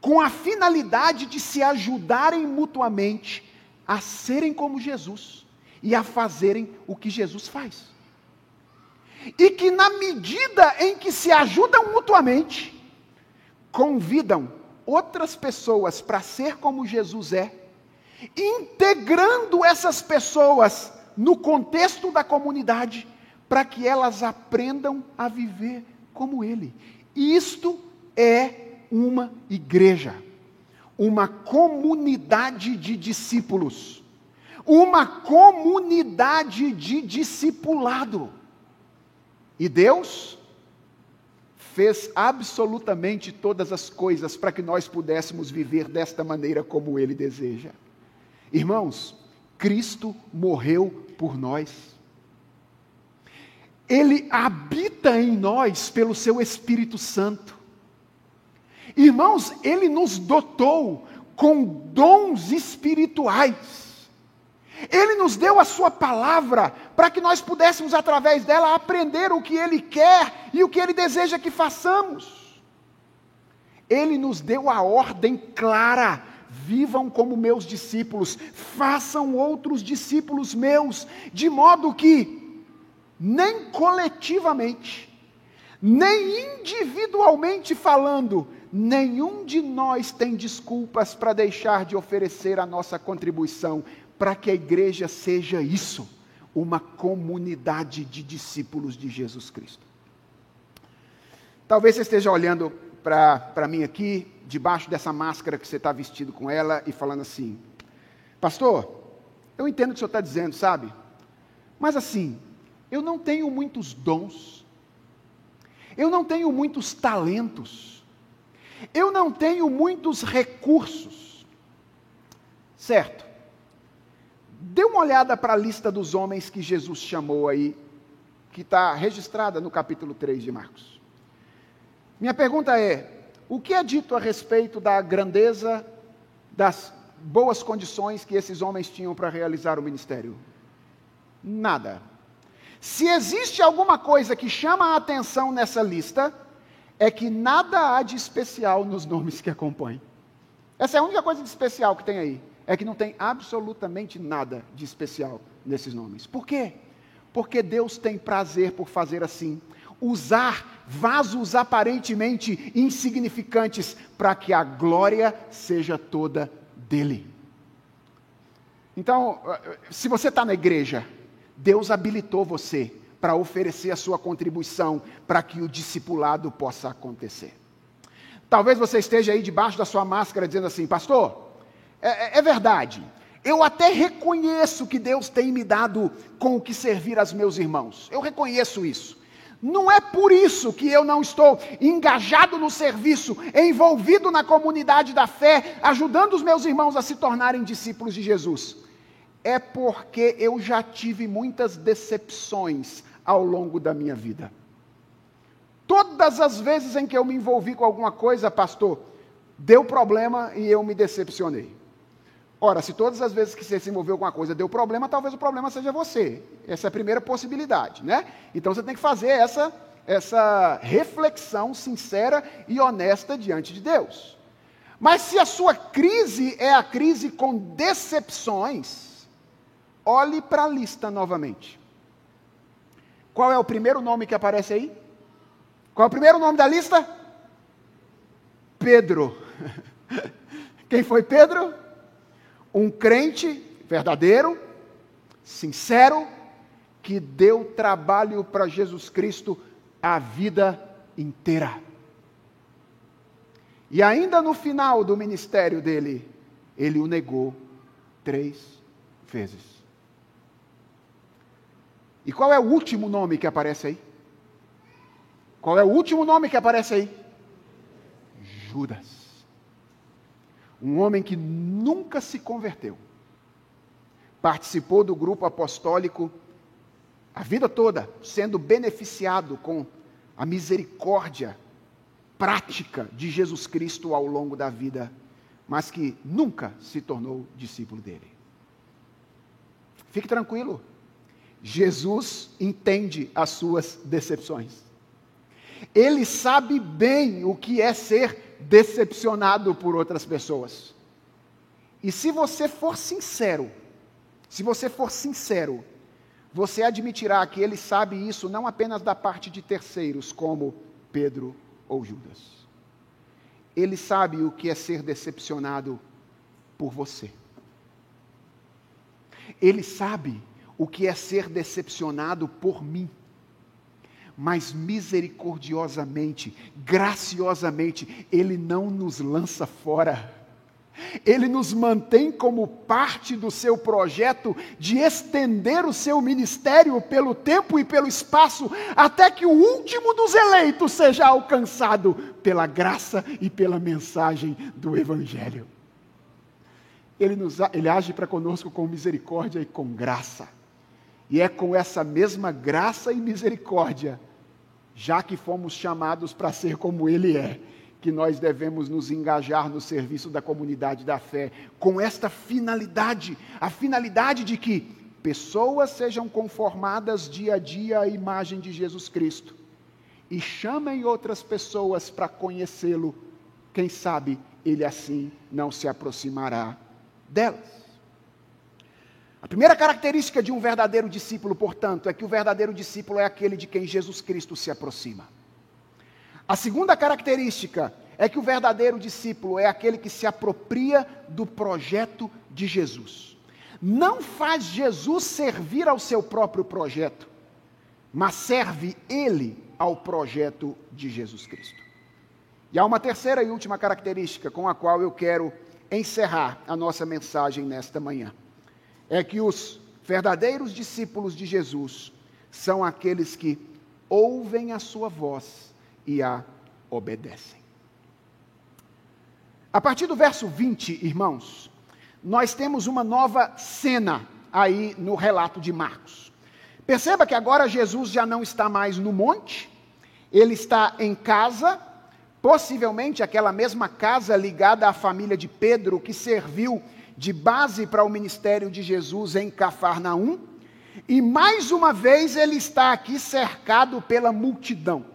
com a finalidade de se ajudarem mutuamente a serem como Jesus e a fazerem o que Jesus faz. E que, na medida em que se ajudam mutuamente, convidam outras pessoas para ser como Jesus é, integrando essas pessoas no contexto da comunidade, para que elas aprendam a viver como ele. Isto é uma igreja, uma comunidade de discípulos, uma comunidade de discipulado. E Deus fez absolutamente todas as coisas para que nós pudéssemos viver desta maneira como Ele deseja. Irmãos, Cristo morreu por nós. Ele habita em nós pelo seu Espírito Santo. Irmãos, Ele nos dotou com dons espirituais. Ele nos deu a Sua palavra para que nós pudéssemos, através dela, aprender o que Ele quer e o que Ele deseja que façamos. Ele nos deu a ordem clara: vivam como meus discípulos, façam outros discípulos meus, de modo que, nem coletivamente, nem individualmente falando, nenhum de nós tem desculpas para deixar de oferecer a nossa contribuição para que a igreja seja isso, uma comunidade de discípulos de Jesus Cristo. Talvez você esteja olhando para mim aqui, debaixo dessa máscara que você está vestido com ela, e falando assim: Pastor, eu entendo o que o senhor está dizendo, sabe? Mas assim, eu não tenho muitos dons, eu não tenho muitos talentos, eu não tenho muitos recursos. Certo, Dê uma olhada para a lista dos homens que Jesus chamou aí, que está registrada no capítulo 3 de Marcos. Minha pergunta é: o que é dito a respeito da grandeza, das boas condições que esses homens tinham para realizar o ministério? Nada. Se existe alguma coisa que chama a atenção nessa lista, é que nada há de especial nos nomes que acompanham. Essa é a única coisa de especial que tem aí é que não tem absolutamente nada de especial nesses nomes. Por quê? Porque Deus tem prazer por fazer assim usar vasos aparentemente insignificantes para que a glória seja toda dele. Então, se você está na igreja, Deus habilitou você para oferecer a sua contribuição para que o discipulado possa acontecer. Talvez você esteja aí debaixo da sua máscara dizendo assim, pastor, é, é, é verdade. Eu até reconheço que Deus tem me dado com o que servir aos meus irmãos. Eu reconheço isso. Não é por isso que eu não estou engajado no serviço, envolvido na comunidade da fé, ajudando os meus irmãos a se tornarem discípulos de Jesus. É porque eu já tive muitas decepções ao longo da minha vida. Todas as vezes em que eu me envolvi com alguma coisa, pastor, deu problema e eu me decepcionei. Ora, se todas as vezes que você se envolveu com uma coisa deu problema, talvez o problema seja você. Essa é a primeira possibilidade, né? Então você tem que fazer essa, essa reflexão sincera e honesta diante de Deus. Mas se a sua crise é a crise com decepções, olhe para a lista novamente. Qual é o primeiro nome que aparece aí? Qual é o primeiro nome da lista? Pedro. Quem foi Pedro? Um crente verdadeiro, sincero, que deu trabalho para Jesus Cristo a vida inteira. E ainda no final do ministério dele, ele o negou três vezes. E qual é o último nome que aparece aí? Qual é o último nome que aparece aí? Judas um homem que nunca se converteu, participou do grupo apostólico a vida toda, sendo beneficiado com a misericórdia prática de Jesus Cristo ao longo da vida, mas que nunca se tornou discípulo dele. Fique tranquilo, Jesus entende as suas decepções. Ele sabe bem o que é ser decepcionado por outras pessoas. E se você for sincero, se você for sincero, você admitirá que ele sabe isso não apenas da parte de terceiros, como Pedro ou Judas. Ele sabe o que é ser decepcionado por você. Ele sabe o que é ser decepcionado por mim. Mas misericordiosamente, graciosamente, Ele não nos lança fora. Ele nos mantém como parte do seu projeto de estender o seu ministério pelo tempo e pelo espaço, até que o último dos eleitos seja alcançado pela graça e pela mensagem do Evangelho. Ele, nos, ele age para conosco com misericórdia e com graça. E é com essa mesma graça e misericórdia, já que fomos chamados para ser como Ele é, que nós devemos nos engajar no serviço da comunidade da fé, com esta finalidade, a finalidade de que pessoas sejam conformadas dia a dia à imagem de Jesus Cristo e chamem outras pessoas para conhecê-lo. Quem sabe ele assim não se aproximará delas. A primeira característica de um verdadeiro discípulo, portanto, é que o verdadeiro discípulo é aquele de quem Jesus Cristo se aproxima. A segunda característica é que o verdadeiro discípulo é aquele que se apropria do projeto de Jesus. Não faz Jesus servir ao seu próprio projeto, mas serve ele ao projeto de Jesus Cristo. E há uma terceira e última característica com a qual eu quero encerrar a nossa mensagem nesta manhã é que os verdadeiros discípulos de Jesus são aqueles que ouvem a sua voz e a obedecem. A partir do verso 20, irmãos, nós temos uma nova cena aí no relato de Marcos. Perceba que agora Jesus já não está mais no monte, ele está em casa, possivelmente aquela mesma casa ligada à família de Pedro que serviu de base para o ministério de Jesus em Cafarnaum, e mais uma vez ele está aqui cercado pela multidão.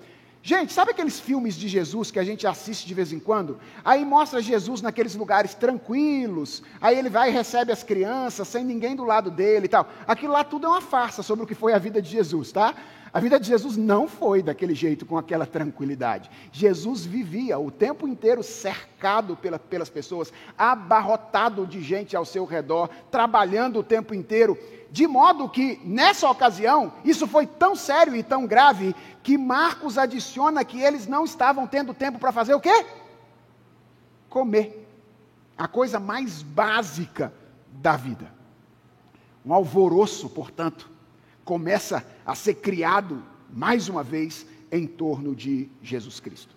Gente, sabe aqueles filmes de Jesus que a gente assiste de vez em quando? Aí mostra Jesus naqueles lugares tranquilos, aí ele vai e recebe as crianças sem ninguém do lado dele e tal. Aquilo lá tudo é uma farsa sobre o que foi a vida de Jesus, tá? A vida de Jesus não foi daquele jeito, com aquela tranquilidade. Jesus vivia o tempo inteiro cercado pela, pelas pessoas, abarrotado de gente ao seu redor, trabalhando o tempo inteiro, de modo que, nessa ocasião, isso foi tão sério e tão grave que Marcos adiciona que eles não estavam tendo tempo para fazer o quê? Comer. A coisa mais básica da vida. Um alvoroço, portanto começa a ser criado, mais uma vez, em torno de Jesus Cristo.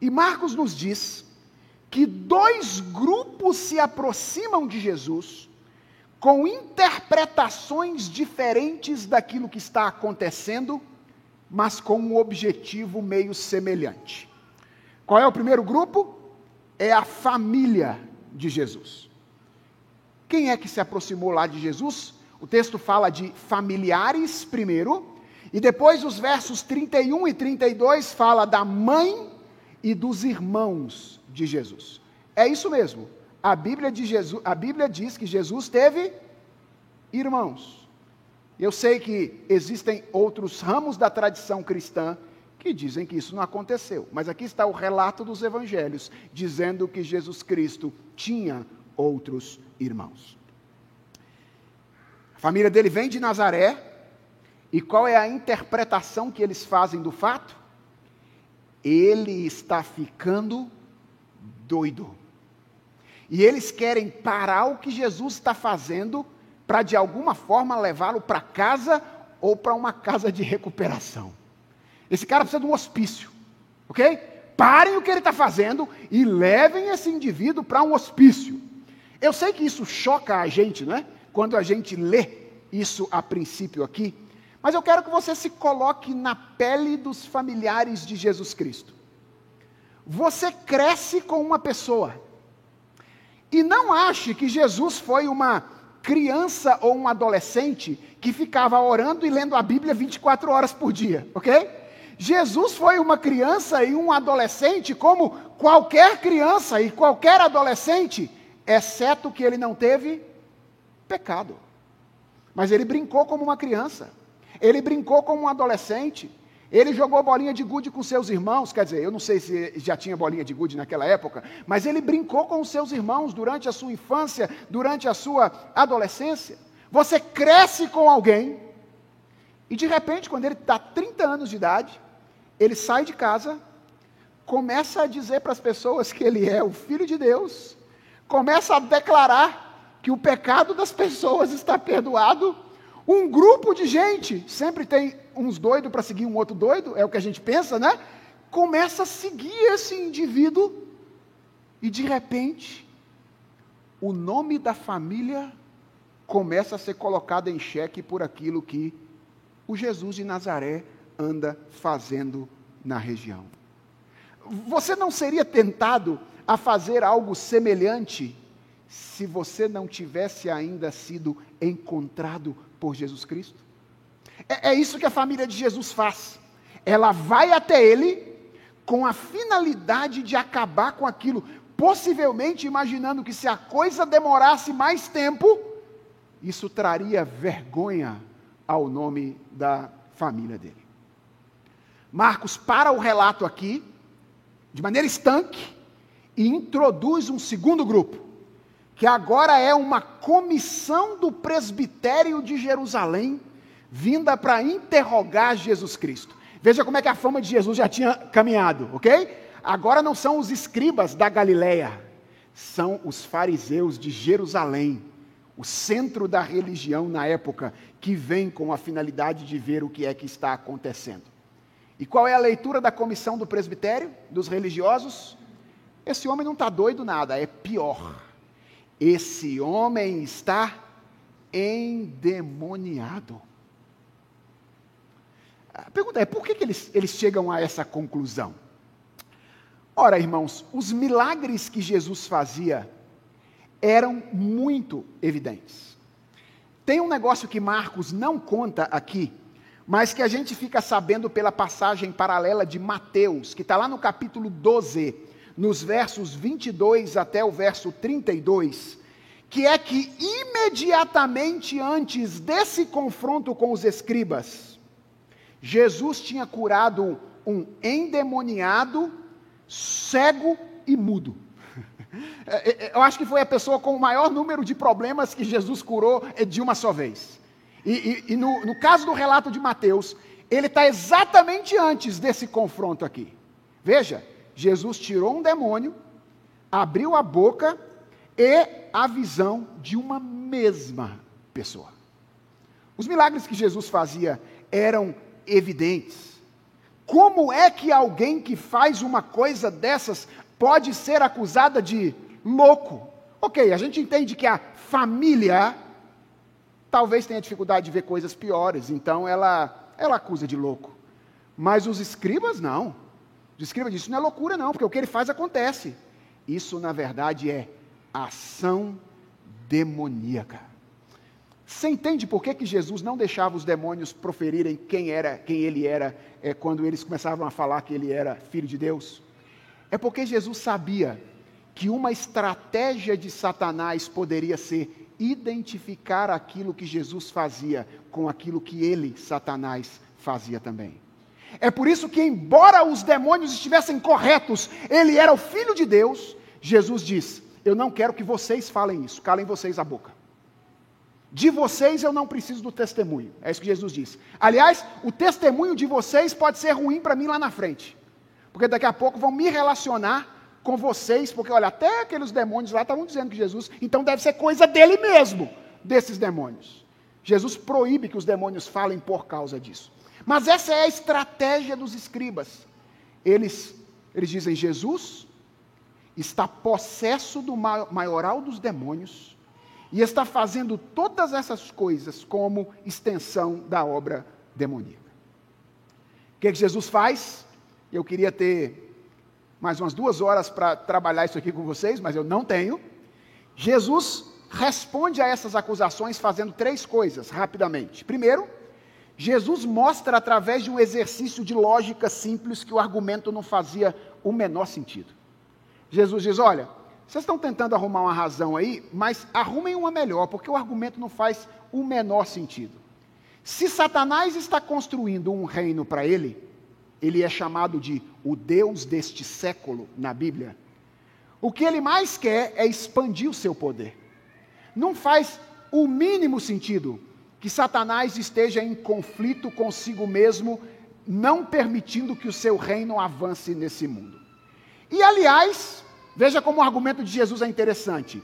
E Marcos nos diz que dois grupos se aproximam de Jesus com interpretações diferentes daquilo que está acontecendo, mas com um objetivo meio semelhante. Qual é o primeiro grupo? É a família de Jesus. Quem é que se aproximou lá de Jesus? O texto fala de familiares primeiro, e depois os versos 31 e 32 fala da mãe e dos irmãos de Jesus. É isso mesmo. A Bíblia, de Jesus, a Bíblia diz que Jesus teve irmãos. Eu sei que existem outros ramos da tradição cristã que dizem que isso não aconteceu, mas aqui está o relato dos evangelhos dizendo que Jesus Cristo tinha outros irmãos família dele vem de Nazaré, e qual é a interpretação que eles fazem do fato? Ele está ficando doido. E eles querem parar o que Jesus está fazendo para de alguma forma levá-lo para casa ou para uma casa de recuperação. Esse cara precisa de um hospício, ok? Parem o que ele está fazendo e levem esse indivíduo para um hospício. Eu sei que isso choca a gente, não é? Quando a gente lê isso a princípio aqui, mas eu quero que você se coloque na pele dos familiares de Jesus Cristo. Você cresce com uma pessoa, e não ache que Jesus foi uma criança ou um adolescente que ficava orando e lendo a Bíblia 24 horas por dia, ok? Jesus foi uma criança e um adolescente como qualquer criança e qualquer adolescente, exceto que ele não teve pecado. Mas ele brincou como uma criança. Ele brincou como um adolescente. Ele jogou bolinha de gude com seus irmãos, quer dizer, eu não sei se já tinha bolinha de gude naquela época, mas ele brincou com os seus irmãos durante a sua infância, durante a sua adolescência. Você cresce com alguém E de repente, quando ele está 30 anos de idade, ele sai de casa, começa a dizer para as pessoas que ele é o filho de Deus, começa a declarar que o pecado das pessoas está perdoado. Um grupo de gente, sempre tem uns doidos para seguir um outro doido, é o que a gente pensa, né? Começa a seguir esse indivíduo e de repente o nome da família começa a ser colocado em xeque por aquilo que o Jesus de Nazaré anda fazendo na região. Você não seria tentado a fazer algo semelhante se você não tivesse ainda sido encontrado por Jesus Cristo? É, é isso que a família de Jesus faz. Ela vai até ele com a finalidade de acabar com aquilo, possivelmente imaginando que se a coisa demorasse mais tempo, isso traria vergonha ao nome da família dele. Marcos para o relato aqui, de maneira estanque, e introduz um segundo grupo, que agora é uma comissão do presbitério de Jerusalém, vinda para interrogar Jesus Cristo. Veja como é que a fama de Jesus já tinha caminhado, ok? Agora não são os escribas da Galileia, são os fariseus de Jerusalém, o centro da religião na época, que vem com a finalidade de ver o que é que está acontecendo. E qual é a leitura da comissão do presbitério, dos religiosos? Esse homem não está doido nada, é pior. Esse homem está endemoniado. A pergunta é: por que, que eles, eles chegam a essa conclusão? Ora, irmãos, os milagres que Jesus fazia eram muito evidentes. Tem um negócio que Marcos não conta aqui, mas que a gente fica sabendo pela passagem paralela de Mateus, que está lá no capítulo 12, nos versos 22 até o verso 32, que é que imediatamente antes desse confronto com os escribas, Jesus tinha curado um endemoniado, cego e mudo. É, é, eu acho que foi a pessoa com o maior número de problemas que Jesus curou é, de uma só vez. E, e, e no, no caso do relato de Mateus, ele está exatamente antes desse confronto aqui. Veja, Jesus tirou um demônio, abriu a boca e a visão de uma mesma pessoa. Os milagres que Jesus fazia eram evidentes. Como é que alguém que faz uma coisa dessas pode ser acusada de louco. Ok, a gente entende que a família talvez tenha dificuldade de ver coisas piores, então ela, ela acusa de louco. Mas os escribas não. Os escribas dizem, isso não é loucura não, porque o que ele faz acontece. Isso, na verdade, é ação demoníaca. Você entende por que, que Jesus não deixava os demônios proferirem quem era, quem ele era, é, quando eles começavam a falar que ele era filho de Deus? É porque Jesus sabia que uma estratégia de Satanás poderia ser identificar aquilo que Jesus fazia com aquilo que ele, Satanás, fazia também. É por isso que, embora os demônios estivessem corretos, ele era o filho de Deus, Jesus diz: Eu não quero que vocês falem isso, calem vocês a boca. De vocês eu não preciso do testemunho. É isso que Jesus diz. Aliás, o testemunho de vocês pode ser ruim para mim lá na frente porque daqui a pouco vão me relacionar com vocês, porque olha, até aqueles demônios lá estavam dizendo que Jesus, então deve ser coisa dele mesmo, desses demônios. Jesus proíbe que os demônios falem por causa disso. Mas essa é a estratégia dos escribas. Eles, eles dizem: Jesus está possesso do maioral dos demônios e está fazendo todas essas coisas como extensão da obra demoníaca. O que, que Jesus faz? Eu queria ter mais umas duas horas para trabalhar isso aqui com vocês, mas eu não tenho. Jesus responde a essas acusações fazendo três coisas, rapidamente. Primeiro, Jesus mostra através de um exercício de lógica simples que o argumento não fazia o menor sentido. Jesus diz: Olha, vocês estão tentando arrumar uma razão aí, mas arrumem uma melhor, porque o argumento não faz o menor sentido. Se Satanás está construindo um reino para ele, ele é chamado de o Deus deste século na Bíblia. O que ele mais quer é expandir o seu poder. Não faz o mínimo sentido que Satanás esteja em conflito consigo mesmo, não permitindo que o seu reino avance nesse mundo. E aliás, veja como o argumento de Jesus é interessante.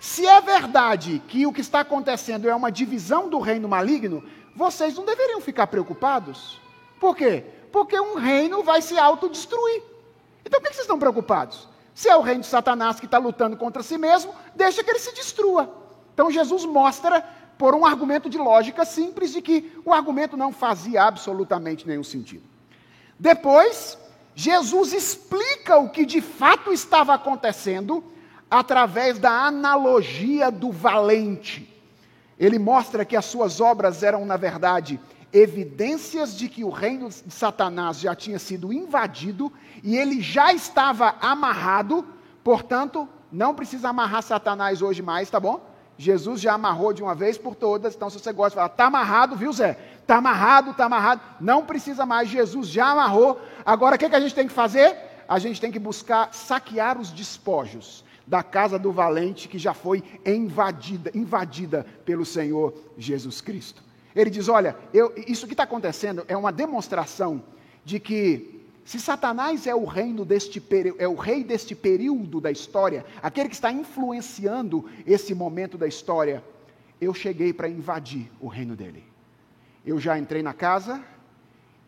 Se é verdade que o que está acontecendo é uma divisão do reino maligno, vocês não deveriam ficar preocupados. Por quê? Porque um reino vai se autodestruir. Então por que vocês estão preocupados? Se é o reino de Satanás que está lutando contra si mesmo, deixa que ele se destrua. Então Jesus mostra, por um argumento de lógica simples, de que o argumento não fazia absolutamente nenhum sentido. Depois, Jesus explica o que de fato estava acontecendo através da analogia do valente. Ele mostra que as suas obras eram, na verdade, evidências de que o reino de Satanás já tinha sido invadido e ele já estava amarrado, portanto, não precisa amarrar Satanás hoje mais, tá bom? Jesus já amarrou de uma vez por todas, então se você gosta de falar, está amarrado, viu Zé? Está amarrado, está amarrado, não precisa mais, Jesus já amarrou. Agora o que, que a gente tem que fazer? A gente tem que buscar saquear os despojos da casa do valente que já foi invadida, invadida pelo Senhor Jesus Cristo. Ele diz: Olha, eu, isso que está acontecendo é uma demonstração de que se Satanás é o deste é o rei deste período da história, aquele que está influenciando esse momento da história, eu cheguei para invadir o reino dele. Eu já entrei na casa,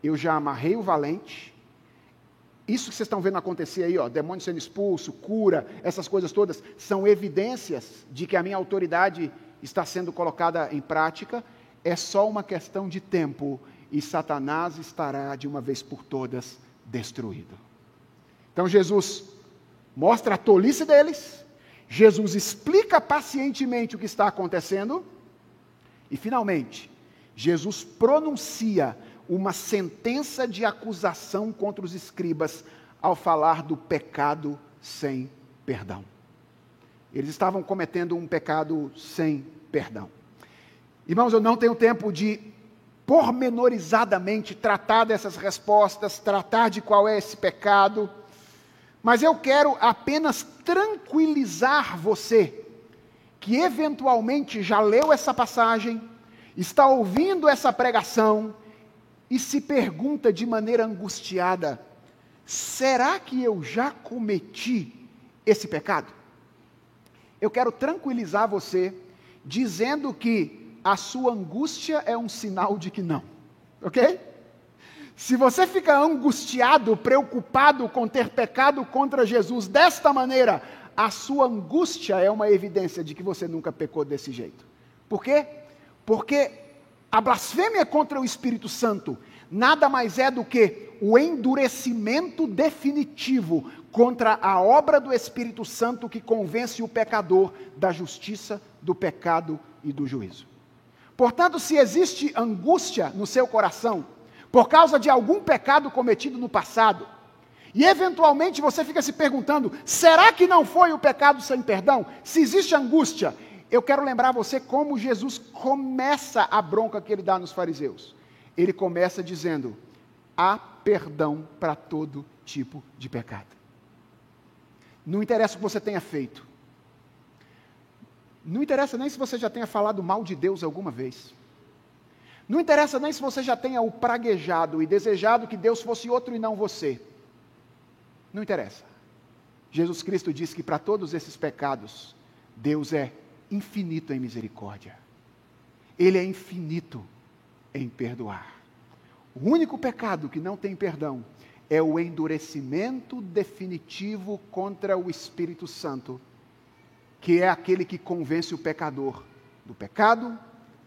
eu já amarrei o valente. Isso que vocês estão vendo acontecer aí, ó, demônio sendo expulso, cura, essas coisas todas, são evidências de que a minha autoridade está sendo colocada em prática é só uma questão de tempo e Satanás estará de uma vez por todas destruído. Então Jesus mostra a tolice deles, Jesus explica pacientemente o que está acontecendo e finalmente Jesus pronuncia uma sentença de acusação contra os escribas ao falar do pecado sem perdão. Eles estavam cometendo um pecado sem perdão. Irmãos, eu não tenho tempo de pormenorizadamente tratar dessas respostas, tratar de qual é esse pecado, mas eu quero apenas tranquilizar você que eventualmente já leu essa passagem, está ouvindo essa pregação e se pergunta de maneira angustiada: será que eu já cometi esse pecado? Eu quero tranquilizar você dizendo que a sua angústia é um sinal de que não. Ok? Se você fica angustiado, preocupado com ter pecado contra Jesus desta maneira, a sua angústia é uma evidência de que você nunca pecou desse jeito. Por quê? Porque a blasfêmia contra o Espírito Santo nada mais é do que o endurecimento definitivo contra a obra do Espírito Santo que convence o pecador da justiça, do pecado e do juízo. Portanto, se existe angústia no seu coração, por causa de algum pecado cometido no passado, e eventualmente você fica se perguntando: será que não foi o pecado sem perdão? Se existe angústia, eu quero lembrar você como Jesus começa a bronca que ele dá nos fariseus. Ele começa dizendo: há perdão para todo tipo de pecado. Não interessa o que você tenha feito, não interessa nem se você já tenha falado mal de Deus alguma vez. Não interessa nem se você já tenha o praguejado e desejado que Deus fosse outro e não você. Não interessa. Jesus Cristo disse que para todos esses pecados, Deus é infinito em misericórdia. Ele é infinito em perdoar. O único pecado que não tem perdão é o endurecimento definitivo contra o Espírito Santo que é aquele que convence o pecador do pecado,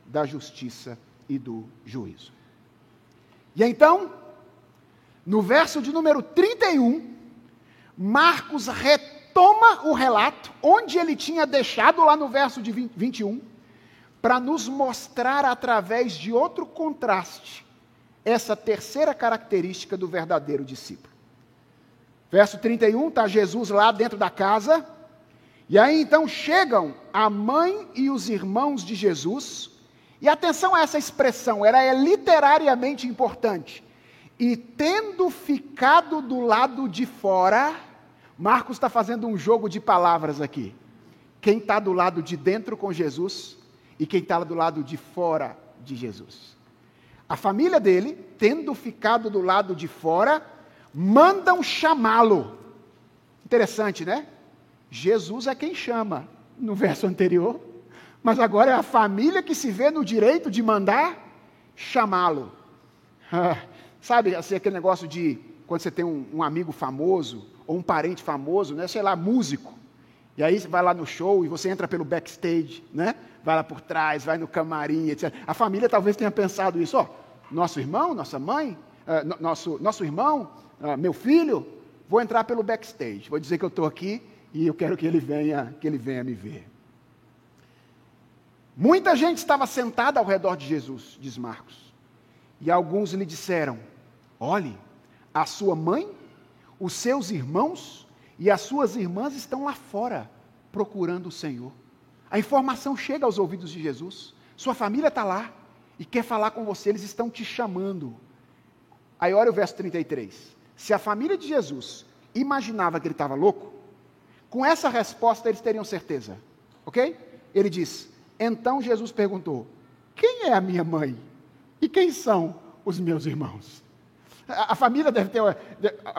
da justiça e do juízo. E então, no verso de número 31, Marcos retoma o relato onde ele tinha deixado lá no verso de 20, 21, para nos mostrar através de outro contraste essa terceira característica do verdadeiro discípulo. Verso 31, está Jesus lá dentro da casa, e aí então chegam a mãe e os irmãos de Jesus, e atenção a essa expressão, ela é literariamente importante. E tendo ficado do lado de fora, Marcos está fazendo um jogo de palavras aqui. Quem está do lado de dentro com Jesus e quem está do lado de fora de Jesus. A família dele, tendo ficado do lado de fora, mandam chamá-lo. Interessante, né? Jesus é quem chama, no verso anterior, mas agora é a família que se vê no direito de mandar chamá-lo. Ah, sabe, assim, aquele negócio de quando você tem um, um, amigo famoso, ou um parente famoso, né, sei lá, músico, e aí você vai lá no show e você entra pelo backstage, né? vai lá por trás, vai no camarim, etc. A família talvez tenha pensado isso, ó, nosso irmão, nossa mãe, uh, nosso, nosso irmão, uh, meu filho, vou entrar pelo backstage, vou dizer que eu estou aqui e eu quero que ele venha, que ele venha me ver. Muita gente estava sentada ao redor de Jesus, diz Marcos. E alguns lhe disseram: Olhe, a sua mãe, os seus irmãos e as suas irmãs estão lá fora procurando o Senhor. A informação chega aos ouvidos de Jesus. Sua família está lá e quer falar com você, eles estão te chamando. Aí olha o verso 33. Se a família de Jesus imaginava que ele estava louco, com essa resposta eles teriam certeza. Ok? Ele diz: Então Jesus perguntou: Quem é a minha mãe? E quem são os meus irmãos? A, a família deve ter.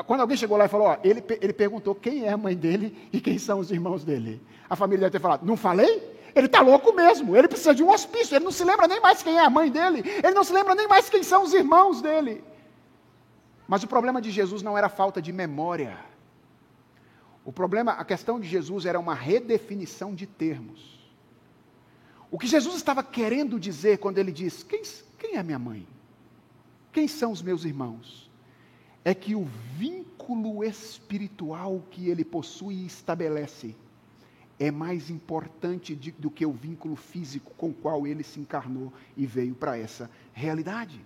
Quando alguém chegou lá e falou: ó, ele, ele perguntou quem é a mãe dele e quem são os irmãos dele. A família deve ter falado: Não falei? Ele está louco mesmo, ele precisa de um hospício, ele não se lembra nem mais quem é a mãe dele, ele não se lembra nem mais quem são os irmãos dele. Mas o problema de Jesus não era falta de memória. O problema, a questão de Jesus era uma redefinição de termos. O que Jesus estava querendo dizer quando ele diz: Quem, quem é minha mãe? Quem são os meus irmãos? É que o vínculo espiritual que ele possui e estabelece é mais importante de, do que o vínculo físico com o qual ele se encarnou e veio para essa realidade.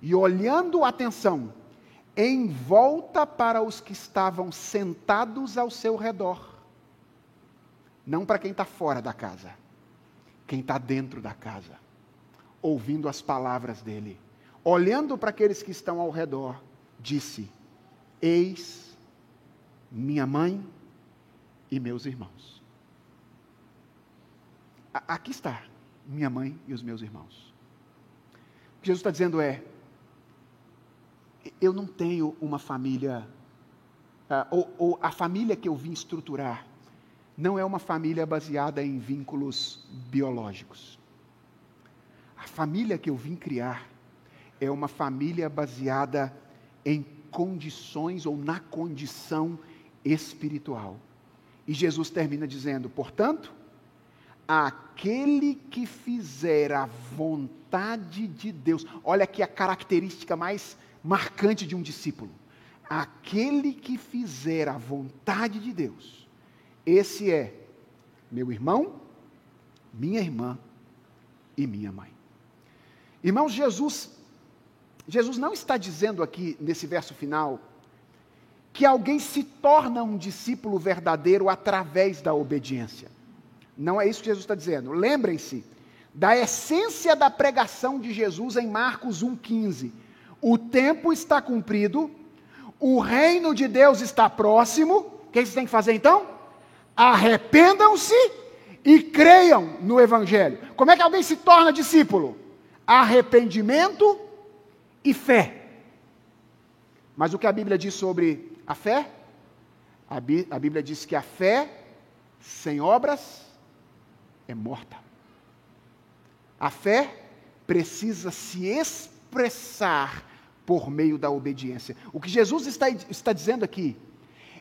E olhando, atenção, em volta para os que estavam sentados ao seu redor, não para quem está fora da casa, quem está dentro da casa, ouvindo as palavras dele olhando para aqueles que estão ao redor, disse: Eis minha mãe e meus irmãos. Aqui está minha mãe e os meus irmãos. O que Jesus está dizendo é: eu não tenho uma família, uh, ou, ou a família que eu vim estruturar, não é uma família baseada em vínculos biológicos. A família que eu vim criar é uma família baseada em condições ou na condição espiritual. E Jesus termina dizendo: portanto, aquele que fizer a vontade de Deus, olha aqui a característica mais marcante de um discípulo. Aquele que fizer a vontade de Deus, esse é meu irmão, minha irmã e minha mãe. Irmãos, Jesus Jesus não está dizendo aqui, nesse verso final, que alguém se torna um discípulo verdadeiro através da obediência. Não é isso que Jesus está dizendo. Lembrem-se da essência da pregação de Jesus em Marcos 1,15. O tempo está cumprido, o reino de Deus está próximo. O que vocês têm que fazer então? Arrependam-se e creiam no Evangelho. Como é que alguém se torna discípulo? Arrependimento e fé. Mas o que a Bíblia diz sobre a fé? A, Bí a Bíblia diz que a fé sem obras é morta. A fé precisa se expressar por meio da obediência. O que Jesus está, está dizendo aqui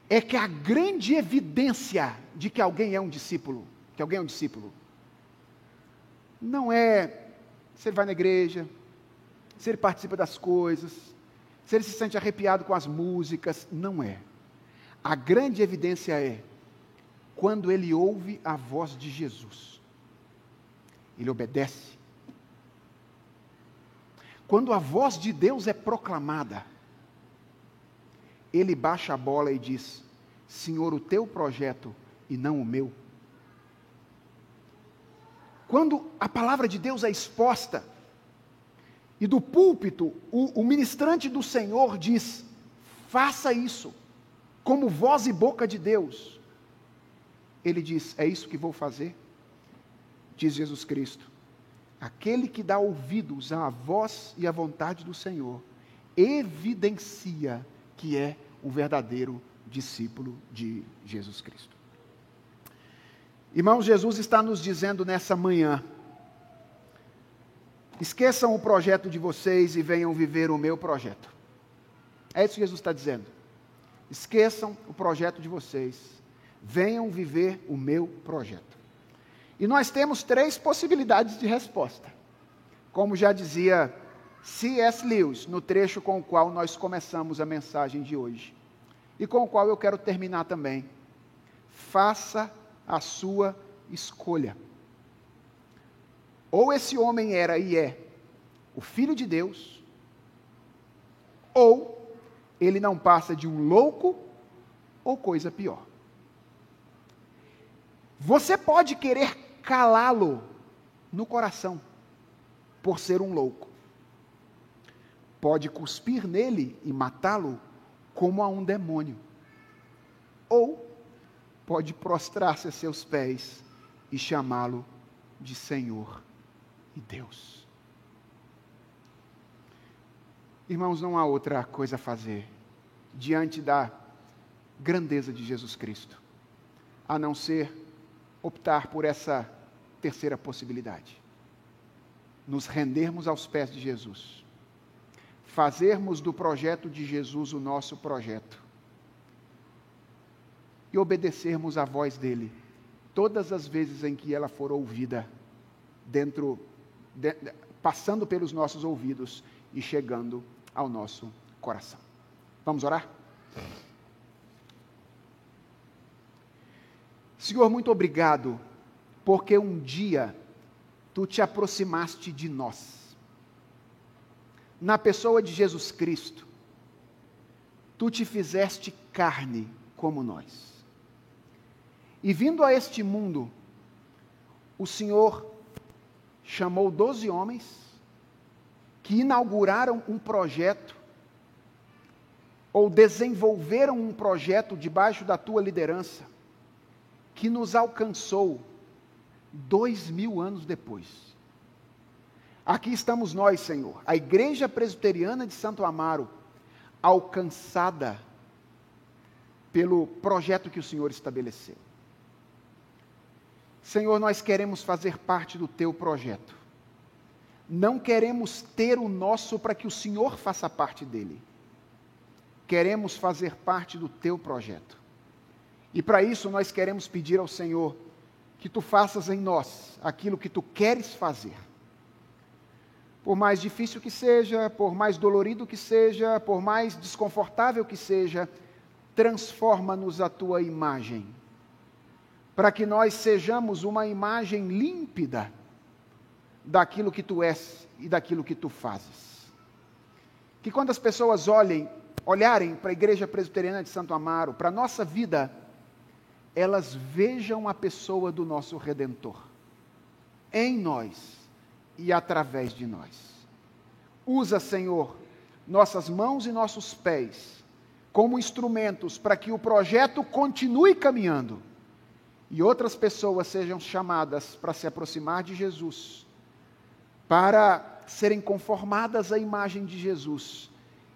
é que a grande evidência de que alguém é um discípulo, que alguém é um discípulo, não é se ele vai na igreja, se ele participa das coisas, se ele se sente arrepiado com as músicas. Não é. A grande evidência é quando ele ouve a voz de Jesus. Ele obedece. Quando a voz de Deus é proclamada, ele baixa a bola e diz: Senhor, o teu projeto e não o meu. Quando a palavra de Deus é exposta, e do púlpito, o, o ministrante do Senhor diz: faça isso, como voz e boca de Deus. Ele diz: é isso que vou fazer? Diz Jesus Cristo: aquele que dá ouvidos à voz e à vontade do Senhor, evidencia que é um verdadeiro discípulo de Jesus Cristo. Irmãos, Jesus está nos dizendo nessa manhã: esqueçam o projeto de vocês e venham viver o meu projeto. É isso que Jesus está dizendo. Esqueçam o projeto de vocês, venham viver o meu projeto. E nós temos três possibilidades de resposta. Como já dizia C.S. Lewis, no trecho com o qual nós começamos a mensagem de hoje, e com o qual eu quero terminar também. Faça a sua escolha. Ou esse homem era e é o filho de Deus, ou ele não passa de um louco ou coisa pior. Você pode querer calá-lo no coração por ser um louco. Pode cuspir nele e matá-lo como a um demônio. Ou pode prostrar-se a seus pés e chamá-lo de Senhor e Deus. Irmãos, não há outra coisa a fazer diante da grandeza de Jesus Cristo, a não ser optar por essa terceira possibilidade. Nos rendermos aos pés de Jesus, fazermos do projeto de Jesus o nosso projeto e obedecermos à voz dele todas as vezes em que ela for ouvida dentro de, passando pelos nossos ouvidos e chegando ao nosso coração. Vamos orar? Senhor, muito obrigado, porque um dia tu te aproximaste de nós. Na pessoa de Jesus Cristo, tu te fizeste carne como nós. E vindo a este mundo, o Senhor chamou doze homens que inauguraram um projeto ou desenvolveram um projeto debaixo da tua liderança que nos alcançou dois mil anos depois. Aqui estamos nós, Senhor, a Igreja Presbiteriana de Santo Amaro, alcançada pelo projeto que o Senhor estabeleceu. Senhor, nós queremos fazer parte do teu projeto não queremos ter o nosso para que o Senhor faça parte dele. Queremos fazer parte do teu projeto. E para isso nós queremos pedir ao Senhor que tu faças em nós aquilo que tu queres fazer. Por mais difícil que seja, por mais dolorido que seja, por mais desconfortável que seja, transforma-nos a tua imagem, para que nós sejamos uma imagem límpida daquilo que tu és e daquilo que tu fazes. Que quando as pessoas olhem, olharem para a Igreja Presbiteriana de Santo Amaro, para a nossa vida, elas vejam a pessoa do nosso Redentor em nós e através de nós. Usa, Senhor, nossas mãos e nossos pés como instrumentos para que o projeto continue caminhando e outras pessoas sejam chamadas para se aproximar de Jesus para serem conformadas à imagem de Jesus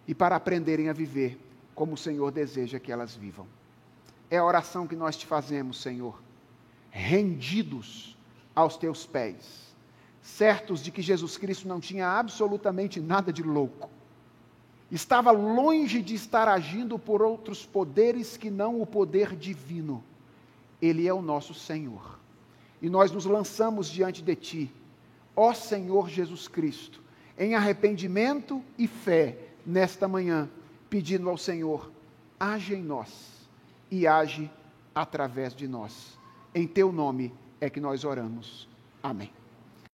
e para aprenderem a viver como o Senhor deseja que elas vivam. É a oração que nós te fazemos, Senhor, rendidos aos teus pés, certos de que Jesus Cristo não tinha absolutamente nada de louco. Estava longe de estar agindo por outros poderes que não o poder divino. Ele é o nosso Senhor. E nós nos lançamos diante de Ti ó Senhor Jesus Cristo, em arrependimento e fé nesta manhã, pedindo ao Senhor, age em nós e age através de nós. Em teu nome é que nós oramos. Amém.